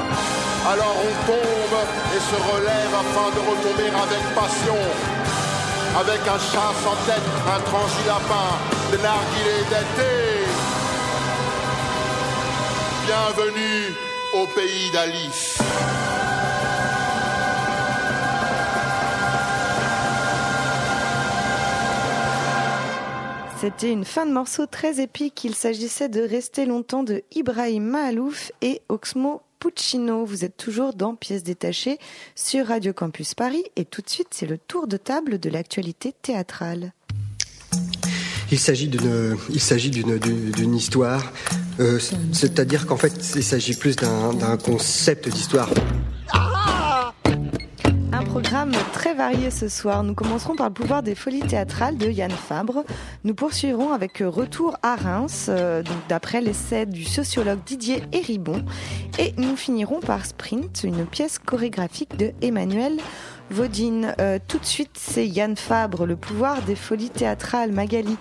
Alors on tombe et se relève afin de retomber avec passion. Avec un chat sans tête, un lapin, des narguilés d'été. Bienvenue au pays d'Alice. C'était une fin de morceau très épique. Il s'agissait de Rester longtemps de Ibrahim Mahalouf et Oxmo Puccino. Vous êtes toujours dans Pièces détachées sur Radio Campus Paris et tout de suite c'est le tour de table de l'actualité théâtrale. Il s'agit d'une, histoire, euh, c'est-à-dire qu'en fait, il s'agit plus d'un concept d'histoire. Très varié ce soir. Nous commencerons par le pouvoir des folies théâtrales de Yann Fabre. Nous poursuivrons avec Retour à Reims, euh, d'après l'essai du sociologue Didier Héribon. Et nous finirons par Sprint, une pièce chorégraphique de Emmanuel Vaudine. Euh, tout de suite, c'est Yann Fabre, le pouvoir des folies théâtrales. Magali.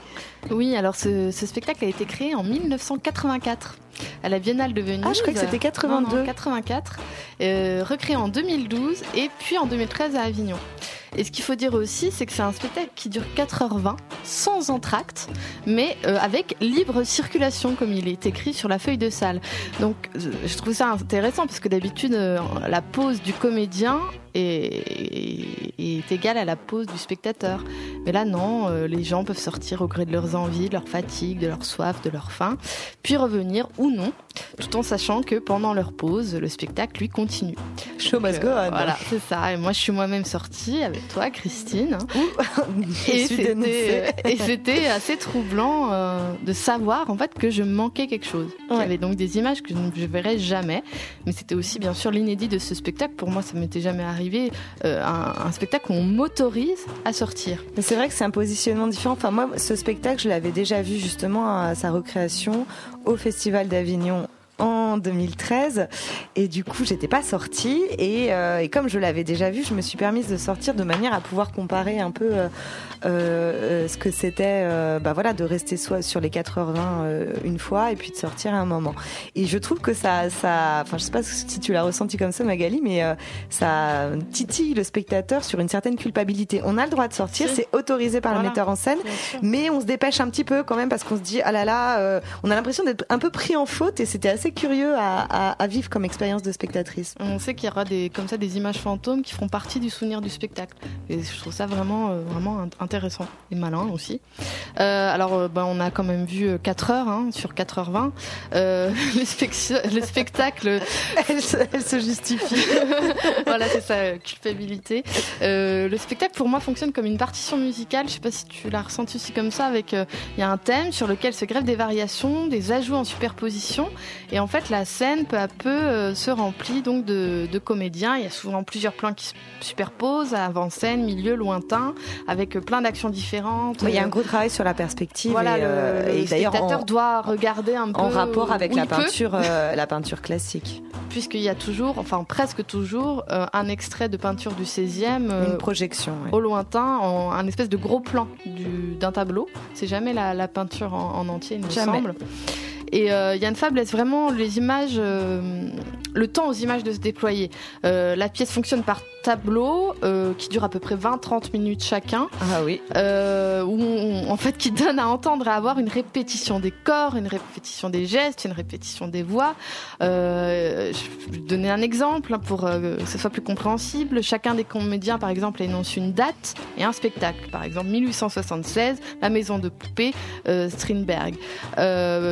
Oui, alors ce, spectacle a été créé en 1984 à la Biennale de Venise. Ah, je croyais que c'était 82. 84. Euh, recréé en 2012 et puis en 2013 à Avignon. Et ce qu'il faut dire aussi, c'est que c'est un spectacle qui dure 4h20, sans entracte, mais euh, avec libre circulation, comme il est écrit sur la feuille de salle. Donc, je trouve ça intéressant, parce que d'habitude, euh, la pause du comédien est, est, égale à la pause du spectateur. Mais là, non, euh, les gens peuvent sortir au gré de leurs envies, de leur fatigue, de leur soif, de leur faim, puis revenir ou non, tout en sachant que pendant leur pause, le spectacle, lui, continue. Show must go on. Voilà, c'est ça. Et moi, je suis moi-même sortie avec toi, Christine. [laughs] et c'était assez troublant euh, de savoir en fait que je manquais quelque chose. Il y avait donc des images que je ne verrais jamais, mais c'était aussi bien sûr l'inédit de ce spectacle. Pour moi, ça m'était jamais arrivé. Euh, un, spectacle où on m'autorise à sortir. Mais c'est vrai que c'est un positionnement différent. Enfin, moi, ce spectacle, je l'avais déjà vu justement à sa recréation au Festival d'Avignon en 2013 et du coup j'étais pas sortie. Et, euh, et, comme je l'avais déjà vu je me suis permise de sortir de manière à pouvoir comparer un peu euh, euh, ce que c'était bah voilà de rester soit sur les 4h20 une fois et puis de sortir à un moment. Et je trouve que ça ça enfin je sais pas si tu l'as ressenti comme ça Magali mais ça titille le spectateur sur une certaine culpabilité. On a le droit de sortir c'est autorisé par le metteur en scène mais on se dépêche un petit peu quand même parce qu'on se dit ah là là on a l'impression d'être un peu pris en faute et c'était assez curieux à, vivre comme expérience de spectatrice. On sait qu'il y aura des, comme ça des images fantômes qui feront partie du souvenir du spectacle. Et je trouve ça vraiment, euh, vraiment intéressant et malin aussi. Euh, alors, euh, ben, on a quand même vu 4 heures hein, sur 4h20. le, spectacle. elle, se, justifie. [laughs] voilà, c'est sa culpabilité. le spectacle, pour moi, fonctionne comme une partition musicale. Je sais pas si tu l'as ressenti aussi comme ça. Avec, il y a un thème sur lequel se grèvent des variations, des ajouts en superposition. Et en fait, la scène peu à peu euh, se remplit donc de, comédiens. Il y a souvent plusieurs plans qui se superposent, avant-scène, milieu, lointain, avec plein d'actions différentes. il y a un gros travail sur la perspective. Voilà, et, le, euh, spectateur doit regarder un peu en rapport avec la peinture, euh, [laughs] la peinture classique. Puisqu'il y a toujours, enfin presque toujours, un extrait de peinture du 16e. Une projection. Au lointain, en, un espèce de gros plan d'un tableau. C'est jamais la, peinture en, entier, il me semble. Et euh, Yann Fab laisse vraiment les images, euh, le temps aux images de se déployer. Euh, la pièce fonctionne par tableau qui dure à peu près 20-30 minutes chacun. Ah oui. où en fait, qui donne à entendre et à avoir une répétition des corps, une répétition des gestes, une répétition des voix. je vais donner un exemple hein, pour que ce soit plus compréhensible. Chacun des comédiens, par exemple, énonce une date et un spectacle. Par exemple, 1876, La Maison de Poupée, Strindberg.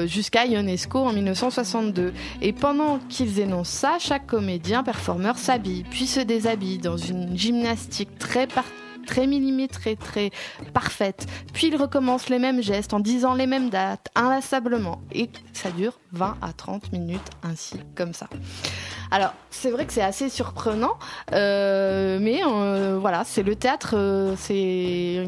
Jusqu'à Ionesco en 1962. Et pendant qu'ils énoncent ça, chaque comédien, performeur s'habille, puis se déshabille, dans une gymnastique très très millimétrée, très parfaite. Puis il recommence les mêmes gestes en disant les mêmes dates, inlassablement. Et ça dure 20 à 30 minutes ainsi, comme ça. Alors, c'est vrai que c'est assez surprenant, euh, mais euh, voilà, c'est le théâtre, euh, c'est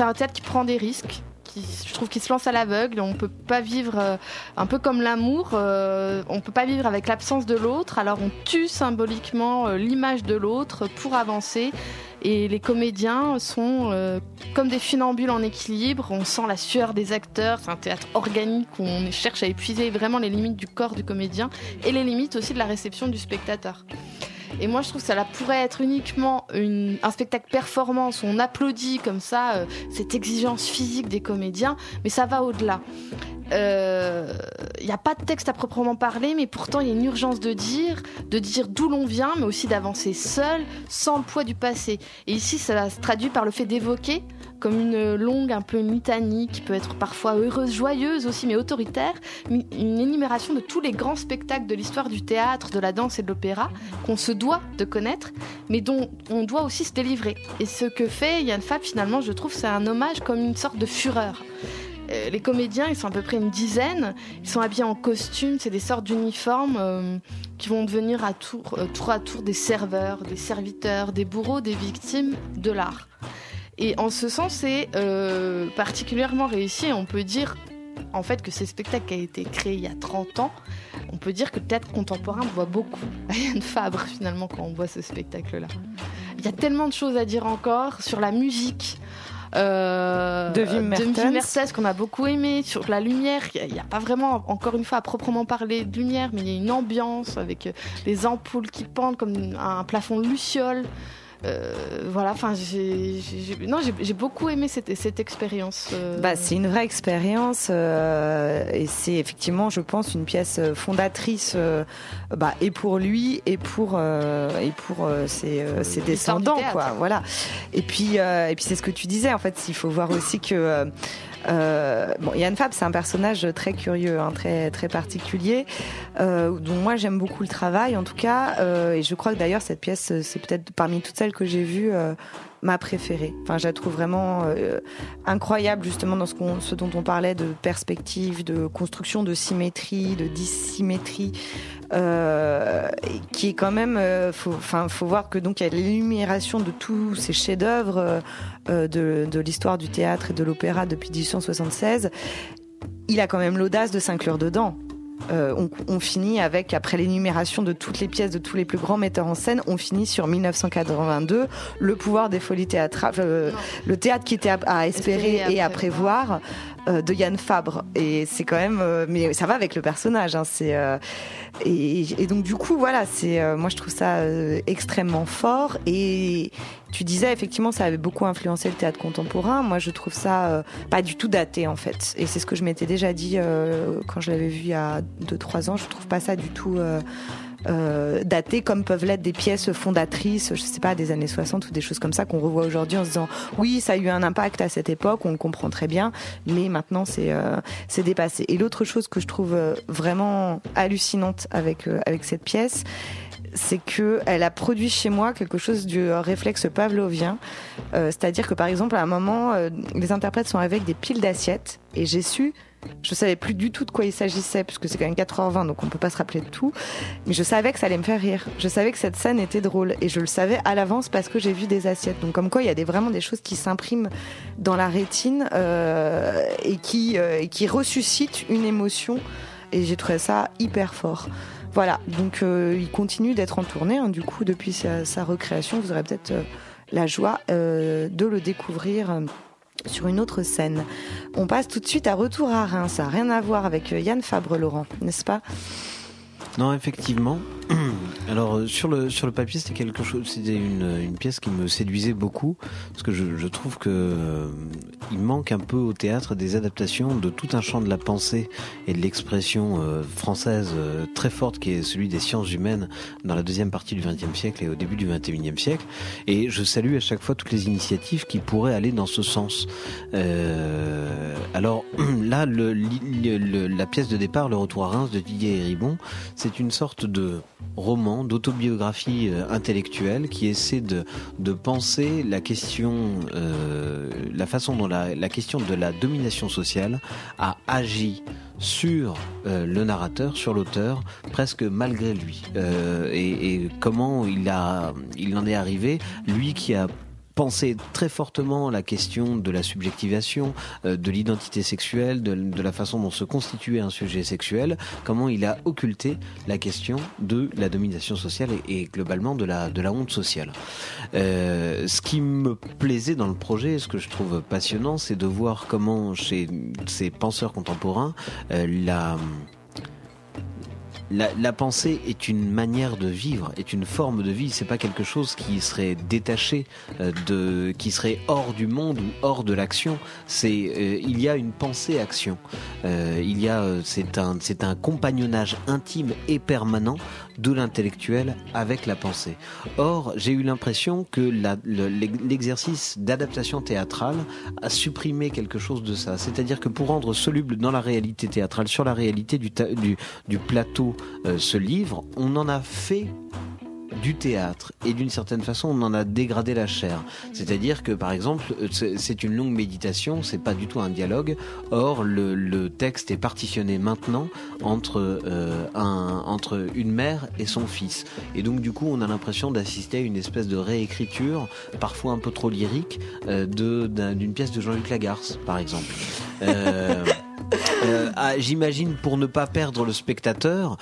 un théâtre qui prend des risques je trouve qu'il se lance à l'aveugle. On peut pas vivre euh, un peu comme l'amour. Euh, on peut pas vivre avec l'absence de l'autre. Alors on tue symboliquement euh, l'image de l'autre pour avancer. Et les comédiens sont comme des funambules en équilibre. On sent la sueur des acteurs. C'est un théâtre organique où on cherche à épuiser vraiment les limites du corps du comédien et les limites aussi de la réception du spectateur. Et moi, je trouve que ça pourrait être uniquement un spectacle performance où on applaudit comme ça euh, cette exigence physique des comédiens, mais ça va au-delà. Il euh, n'y a pas de texte à proprement parler, mais pourtant il y a une urgence de dire, de dire d'où l'on vient, mais aussi d'avancer seul, sans le poids du passé. Et ici, ça se traduit par le fait d'évoquer comme une longue, un peu litanie qui peut être parfois heureuse, joyeuse aussi, mais autoritaire, une énumération de tous les grands spectacles de l'histoire du théâtre, de la danse et de l'opéra qu'on se doit de connaître, mais dont on doit aussi se délivrer. Et ce que fait Yann Fab, finalement, je trouve, c'est un hommage comme une sorte de fureur. Euh, les comédiens, ils sont à peu près une dizaine. Ils sont habillés en costume, c'est des sortes d'uniformes euh, qui vont devenir à euh, tour à tour des serveurs, des serviteurs, des bourreaux, des victimes de l'art. Et en ce sens, c'est euh, particulièrement réussi. On peut dire en fait que ce spectacle a été créé il y a 30 ans. On peut dire que le théâtre contemporain voit beaucoup [laughs] Yann Fabre finalement quand on voit ce spectacle-là. Il y a tellement de choses à dire encore sur la musique. Euh, de Wim Mertens, qu'on a beaucoup aimé sur la lumière il n'y a, pas vraiment encore une fois à proprement parler de lumière mais il y a une ambiance avec des ampoules qui pendent comme un plafond de luciole euh, voilà, enfin, j'ai, non, j'ai beaucoup aimé cette, cette expérience. Euh. Bah, c'est une vraie expérience euh, et c'est effectivement, je pense, une pièce fondatrice bah, et pour lui et pour et pour ses, ses descendants, quoi. Voilà. Et puis et puis c'est ce que tu disais en fait. Il faut voir aussi que euh, bon, Yann Fab, c'est un personnage très curieux, hein, très très particulier, euh, dont moi j'aime beaucoup le travail, en tout cas, euh, et je crois que d'ailleurs cette pièce, c'est peut-être parmi toutes celles que j'ai vues euh, ma préférée. Enfin, je la trouve vraiment euh, incroyable justement dans ce, dont on parlait de perspective, de construction, de symétrie, de dissymétrie, euh, qui est quand même. Euh, enfin, faut, voir que donc il y a l'énumération de tous ces chefs-d'œuvre de, de l'histoire du théâtre et de l'opéra depuis 1876. Il a quand même l'audace de s'inclure dedans. Euh, on, on, finit avec, après l'énumération de toutes les pièces de tous les plus grands metteurs en scène, on finit sur 1982, le pouvoir des folies théâtrales, euh, le théâtre qui était à, espérer et à prévoir. De Yann Fabre et c'est quand même mais ça va avec le personnage hein, c'est et, et, donc du coup voilà c'est moi je trouve ça extrêmement fort et tu disais effectivement ça avait beaucoup influencé le théâtre contemporain. Moi je trouve ça euh, pas du tout daté en fait. Et c'est ce que je m'étais déjà dit euh, quand je l'avais vu il y a 2-3 ans. Je trouve pas ça du tout euh, daté comme peuvent l'être des pièces fondatrices, je sais pas, des années 60 ou des choses comme ça qu'on revoit aujourd'hui en se disant oui ça a eu un impact à cette époque, on le comprend très bien, mais maintenant c'est c'est dépassé. Et l'autre chose que je trouve vraiment hallucinante avec avec cette pièce, c'est que elle a produit chez moi quelque chose du réflexe pavlovien. Euh, c'est-à-dire que par exemple, à un moment, euh, les interprètes sont avec des piles d'assiettes et j'ai su je savais plus du tout de quoi il s'agissait, puisque c'est quand même 4h20, donc on peut pas se rappeler de tout. Mais je savais que ça allait me faire rire. Je savais que cette scène était drôle. Et je le savais à l'avance parce que j'ai vu des assiettes. Donc comme quoi, il y a vraiment des choses qui s'impriment dans la rétine euh, et, qui, qui ressuscitent une émotion. Et j'ai trouvé ça hyper fort. Voilà, donc euh, il continue d'être en tournée. Hein. du coup, depuis sa, recréation, vous aurez peut-être euh, la joie euh, de le découvrir sur une autre scène. On passe tout de suite à Retour à Reims. Ça n'a rien à voir avec Yann Fabre-Laurent, n'est-ce pas? Non, effectivement. [clears throat] Alors euh, sur le sur le papier c'était quelque chose c'était une, une pièce qui me séduisait beaucoup parce que je, trouve que euh, il manque un peu au théâtre des adaptations de tout un champ de la pensée et de l'expression euh, française très forte qui est celui des sciences humaines dans la deuxième partie du XXe siècle et au début du XXIe siècle et je salue à chaque fois toutes les initiatives qui pourraient aller dans ce sens. alors [clears throat] là la pièce de départ le retour à Reims de Didier Ribon c'est une sorte de roman d'autobiographie euh, intellectuelle qui essaie de, penser la question, euh, la façon dont la, question de la domination sociale a agi sur euh, le narrateur, sur l'auteur, presque malgré lui, et, comment il en est arrivé, lui qui a penser très fortement la question de la subjectivation, euh, de l'identité sexuelle, de, la façon dont se constituait un sujet sexuel, comment il a occulté la question de la domination sociale et, et globalement de la, de la honte sociale. Euh, ce qui me plaisait dans le projet, ce que je trouve passionnant, c'est de voir comment chez ces penseurs contemporains, euh, la la, la, pensée est une manière de vivre, est une forme de vie. C'est pas quelque chose qui serait détaché euh, de, qui serait hors du monde ou hors de l'action. C'est, euh, il y a une pensée-action. Euh, il y a, euh, c'est un, c'est un compagnonnage intime et permanent de l'intellectuel avec la pensée. Or, j'ai eu l'impression que l'exercice d'adaptation théâtrale a supprimé quelque chose de ça. C'est-à-dire que pour rendre soluble dans la réalité théâtrale, sur la réalité du plateau, euh, ce livre, on en a fait du théâtre. Et d'une certaine façon on en a dégradé la chair. C'est-à-dire que par exemple c'est une longue méditation c'est pas du tout un dialogue. Or le, le texte est partitionné maintenant entre euh, un, entre une mère et son fils. Et donc du coup on a l'impression d'assister à une espèce de réécriture parfois un peu trop lyrique euh, de d'une pièce de Jean-Luc Lagarce par exemple. Euh, [laughs] euh, ah, j'imagine pour ne pas perdre le spectateur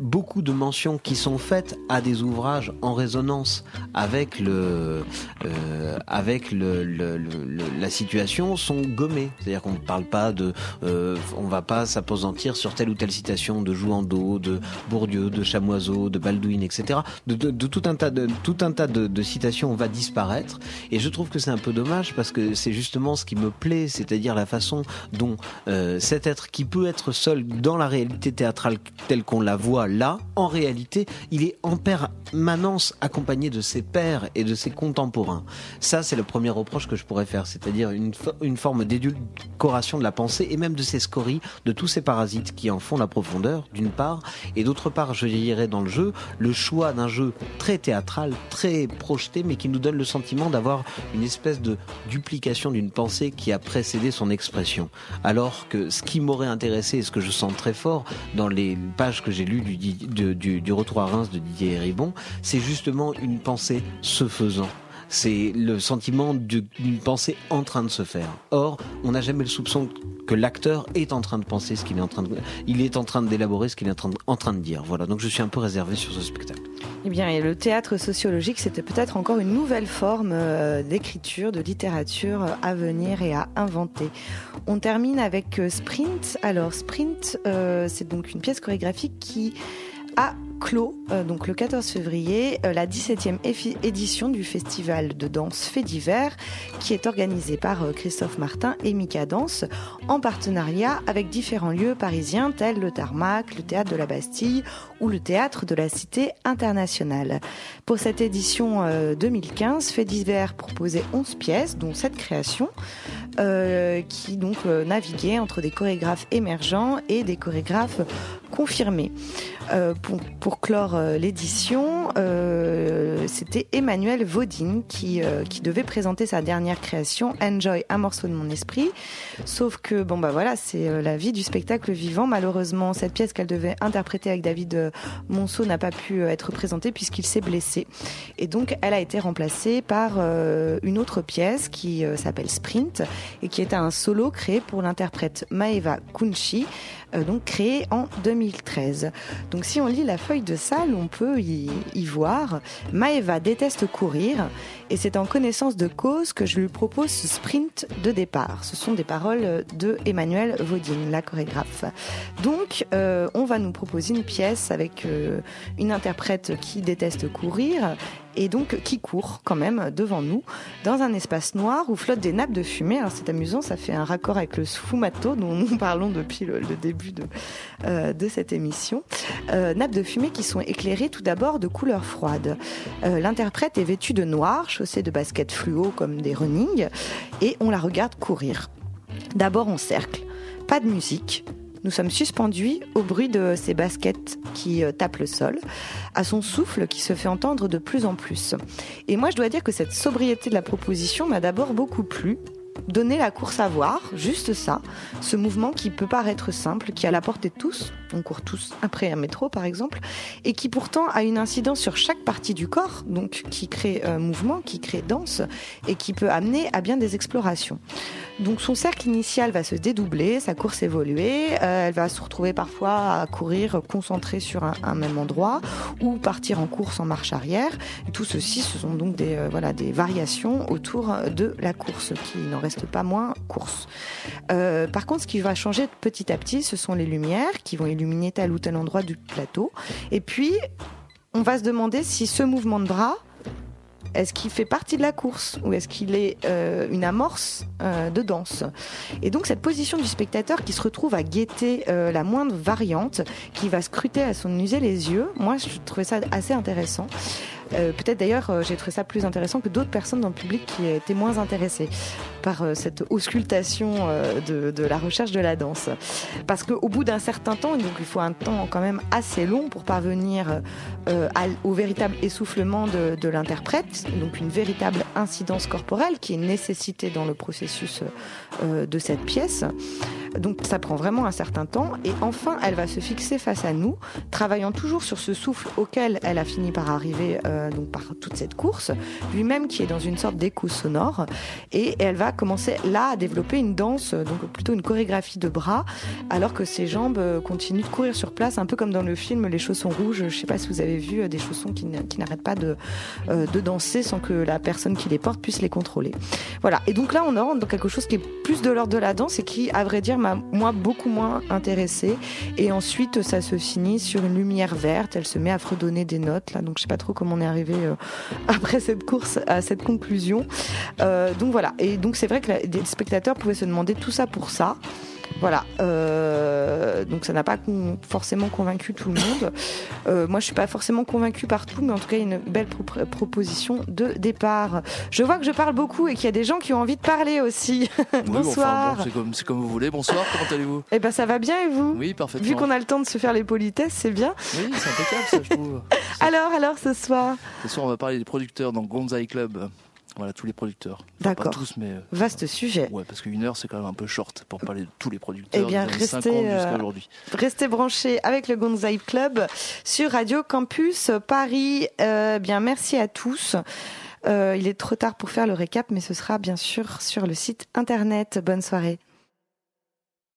beaucoup de mentions qui sont faites à des ouvrages en résonance avec le euh, avec la situation sont gommées c'est-à-dire qu'on ne parle pas de euh, on va pas s'apesantir sur telle ou telle citation de Jouandeau de Bourdieu de Chamoiseau de Baldwin etc de, tout un tas de tout un tas de citations va disparaître. Et je trouve que c'est un peu dommage parce que c'est justement ce qui me plaît c'est-à-dire la façon dont euh, cet être qui peut être seul dans la réalité théâtrale telle qu'on la voit là, en réalité, il est en permanence accompagné de ses pairs et de ses contemporains. Ça, c'est le premier reproche que je pourrais faire, c'est-à-dire une, une forme d'édulcoration de la pensée et même de ses scories, de tous ces parasites qui en font la profondeur, d'une part, et d'autre part, je dirais dans le jeu, le choix d'un jeu très théâtral, très projeté, mais qui nous donne le sentiment d'avoir une espèce de duplication d'une pensée qui a précédé son expression. Alors que ce qui m'aurait intéressé et ce que je sens très fort dans les pages que j'ai lues du, du, du, du, retour à Reims de Didier Héribon, c'est justement une pensée se faisant. C'est le sentiment d'une pensée en train de se faire. Or, on n'a jamais le soupçon que l'acteur est en train de penser ce qu'il est en train de, il est en train d'élaborer ce qu'il est en train, de, dire. Voilà. Donc, je suis un peu réservé sur ce spectacle. Eh bien, et le théâtre sociologique, c'était peut-être encore une nouvelle forme euh, d'écriture, de littérature à venir et à inventer. On termine avec euh, Sprint. Alors, Sprint, euh, c'est donc une pièce chorégraphique qui a clos, euh, donc le 14 février, euh, la 17e édition du festival de danse Fait d'hiver, qui est organisé par euh, Christophe Martin et Mika Danse, en partenariat avec différents lieux parisiens tels le Tarmac, le Théâtre de la Bastille ou le Théâtre de la Cité internationale. Pour cette édition 2015, Fait d'hiver proposait 11 pièces, dont 7 créations, qui donc naviguaient entre des chorégraphes émergents et des chorégraphes confirmés. Euh, pour, pour, clore euh, l'édition, euh, c'était Emmanuel Vaudine qui, qui devait présenter sa dernière création, Enjoy, un morceau de mon esprit. Sauf que, bon bah voilà, c'est la vie du spectacle vivant. Malheureusement, cette pièce qu'elle devait interpréter avec David Monceau n'a pas pu être présentée puisqu'il s'est blessé. Et donc, elle a été remplacée par une autre pièce qui s'appelle Sprint et qui est un solo créé pour l'interprète Maeva Kunchi, donc créé en 2013. Donc si on lit la feuille de salle, on peut y, y voir Maeva déteste courir et c'est en connaissance de cause que je lui propose ce sprint de départ. Ce sont des paroles de Emmanuel Vaudine, la chorégraphe. Donc euh, on va nous proposer une pièce avec euh, une interprète qui déteste courir et donc qui court quand même devant nous dans un espace noir où flottent des nappes de fumée. Alors c'est amusant, ça fait un raccord avec le sfumato dont nous [laughs] parlons depuis le, début de, euh, de cette émission. Euh, nappes de fumée qui sont éclairées tout d'abord de couleur froide. Euh, L'interprète est vêtue de noir, chaussée de baskets fluo comme des running, et on la regarde courir. D'abord en cercle, pas de musique, nous sommes suspendus au bruit de ses baskets qui euh, tapent le sol, à son souffle qui se fait entendre de plus en plus. Et moi, je dois dire que cette sobriété de la proposition m'a d'abord beaucoup plu, donner la course à voir, juste ça, ce mouvement qui peut paraître simple, qui a la portée de tous, on court tous après un métro par exemple, et qui pourtant a une incidence sur chaque partie du corps, donc qui crée euh, mouvement, qui crée danse, et qui peut amener à bien des explorations. Donc son cercle initial va se dédoubler, sa course évoluer, euh, elle va se retrouver parfois à courir concentrée sur un, même endroit ou partir en course en marche arrière. Tout ceci, ce sont donc des euh, des variations autour de la course qui n'en reste pas moins course. Euh, par contre, ce qui va changer petit à petit, ce sont les lumières qui vont illuminer tel ou tel endroit du plateau. Et puis, on va se demander si ce mouvement de bras est-ce qu'il fait partie de la course ou est-ce qu'il est, euh, une amorce euh, de danse? Et donc cette position du spectateur qui se retrouve à guetter la moindre variante, qui va scruter à son usé les yeux, moi je trouvais ça assez intéressant. Euh, peut-être d'ailleurs, euh, j'ai trouvé ça plus intéressant que d'autres personnes dans le public qui étaient moins intéressées par euh, cette auscultation de, la recherche de la danse. Parce qu'au bout d'un certain temps, donc il faut un temps quand même assez long pour parvenir au véritable essoufflement de, de l'interprète, donc une véritable incidence corporelle qui est nécessitée dans le processus de cette pièce. Donc ça prend vraiment un certain temps. Et enfin, elle va se fixer face à nous, travaillant toujours sur ce souffle auquel elle a fini par arriver euh, donc par toute cette course, lui-même qui est dans une sorte d'écho sonore. Et elle va commencer là à développer une danse, donc plutôt une chorégraphie de bras, alors que ses jambes euh, continuent de courir sur place, un peu comme dans le film Les chaussons rouges. Je ne sais pas si vous avez vu euh, des chaussons qui n'arrêtent pas de, de danser sans que la personne qui les porte puisse les contrôler. Voilà. Et donc là, on rentre dans quelque chose qui est plus de l'ordre de la danse et qui, à vrai dire, m'a moi beaucoup moins intéressée. Et ensuite, ça se finit sur une lumière verte. Elle se met à fredonner des notes là. Donc je sais pas trop comment on est arrivé euh, [laughs] après cette course à cette conclusion. Euh, donc voilà. Et donc c'est vrai que les spectateurs pouvaient se demander tout ça pour ça. Voilà. Euh, donc ça n'a pas forcément convaincu tout le monde. Euh, moi, je suis pas forcément convaincue par tout, mais en tout cas, une belle proposition de départ. Je vois que je parle beaucoup et qu'il y a des gens qui ont envie de parler aussi. [laughs] Bonsoir. c'est comme, comme, vous voulez. Bonsoir. Comment allez-vous? Eh ben, ça va bien et vous? Oui, parfaitement. Vu qu'on a le temps de se faire les politesses, c'est bien. Oui, c'est impeccable, ça, je trouve. [laughs] alors, alors, ce soir? Ce soir, on va parler des producteurs dans Gonzai Club. Voilà, tous les producteurs. D'accord. Pas tous, mais. Euh, Vaste sujet. Ouais, parce qu'une heure, c'est quand même un peu short pour parler de tous les producteurs. Eh bien, restez, euh, restez branchés avec le Gonzai Club sur Radio Campus Paris. Euh, bien, merci à tous. il est trop tard pour faire le récap, mais ce sera bien sûr sur le site internet. Bonne soirée.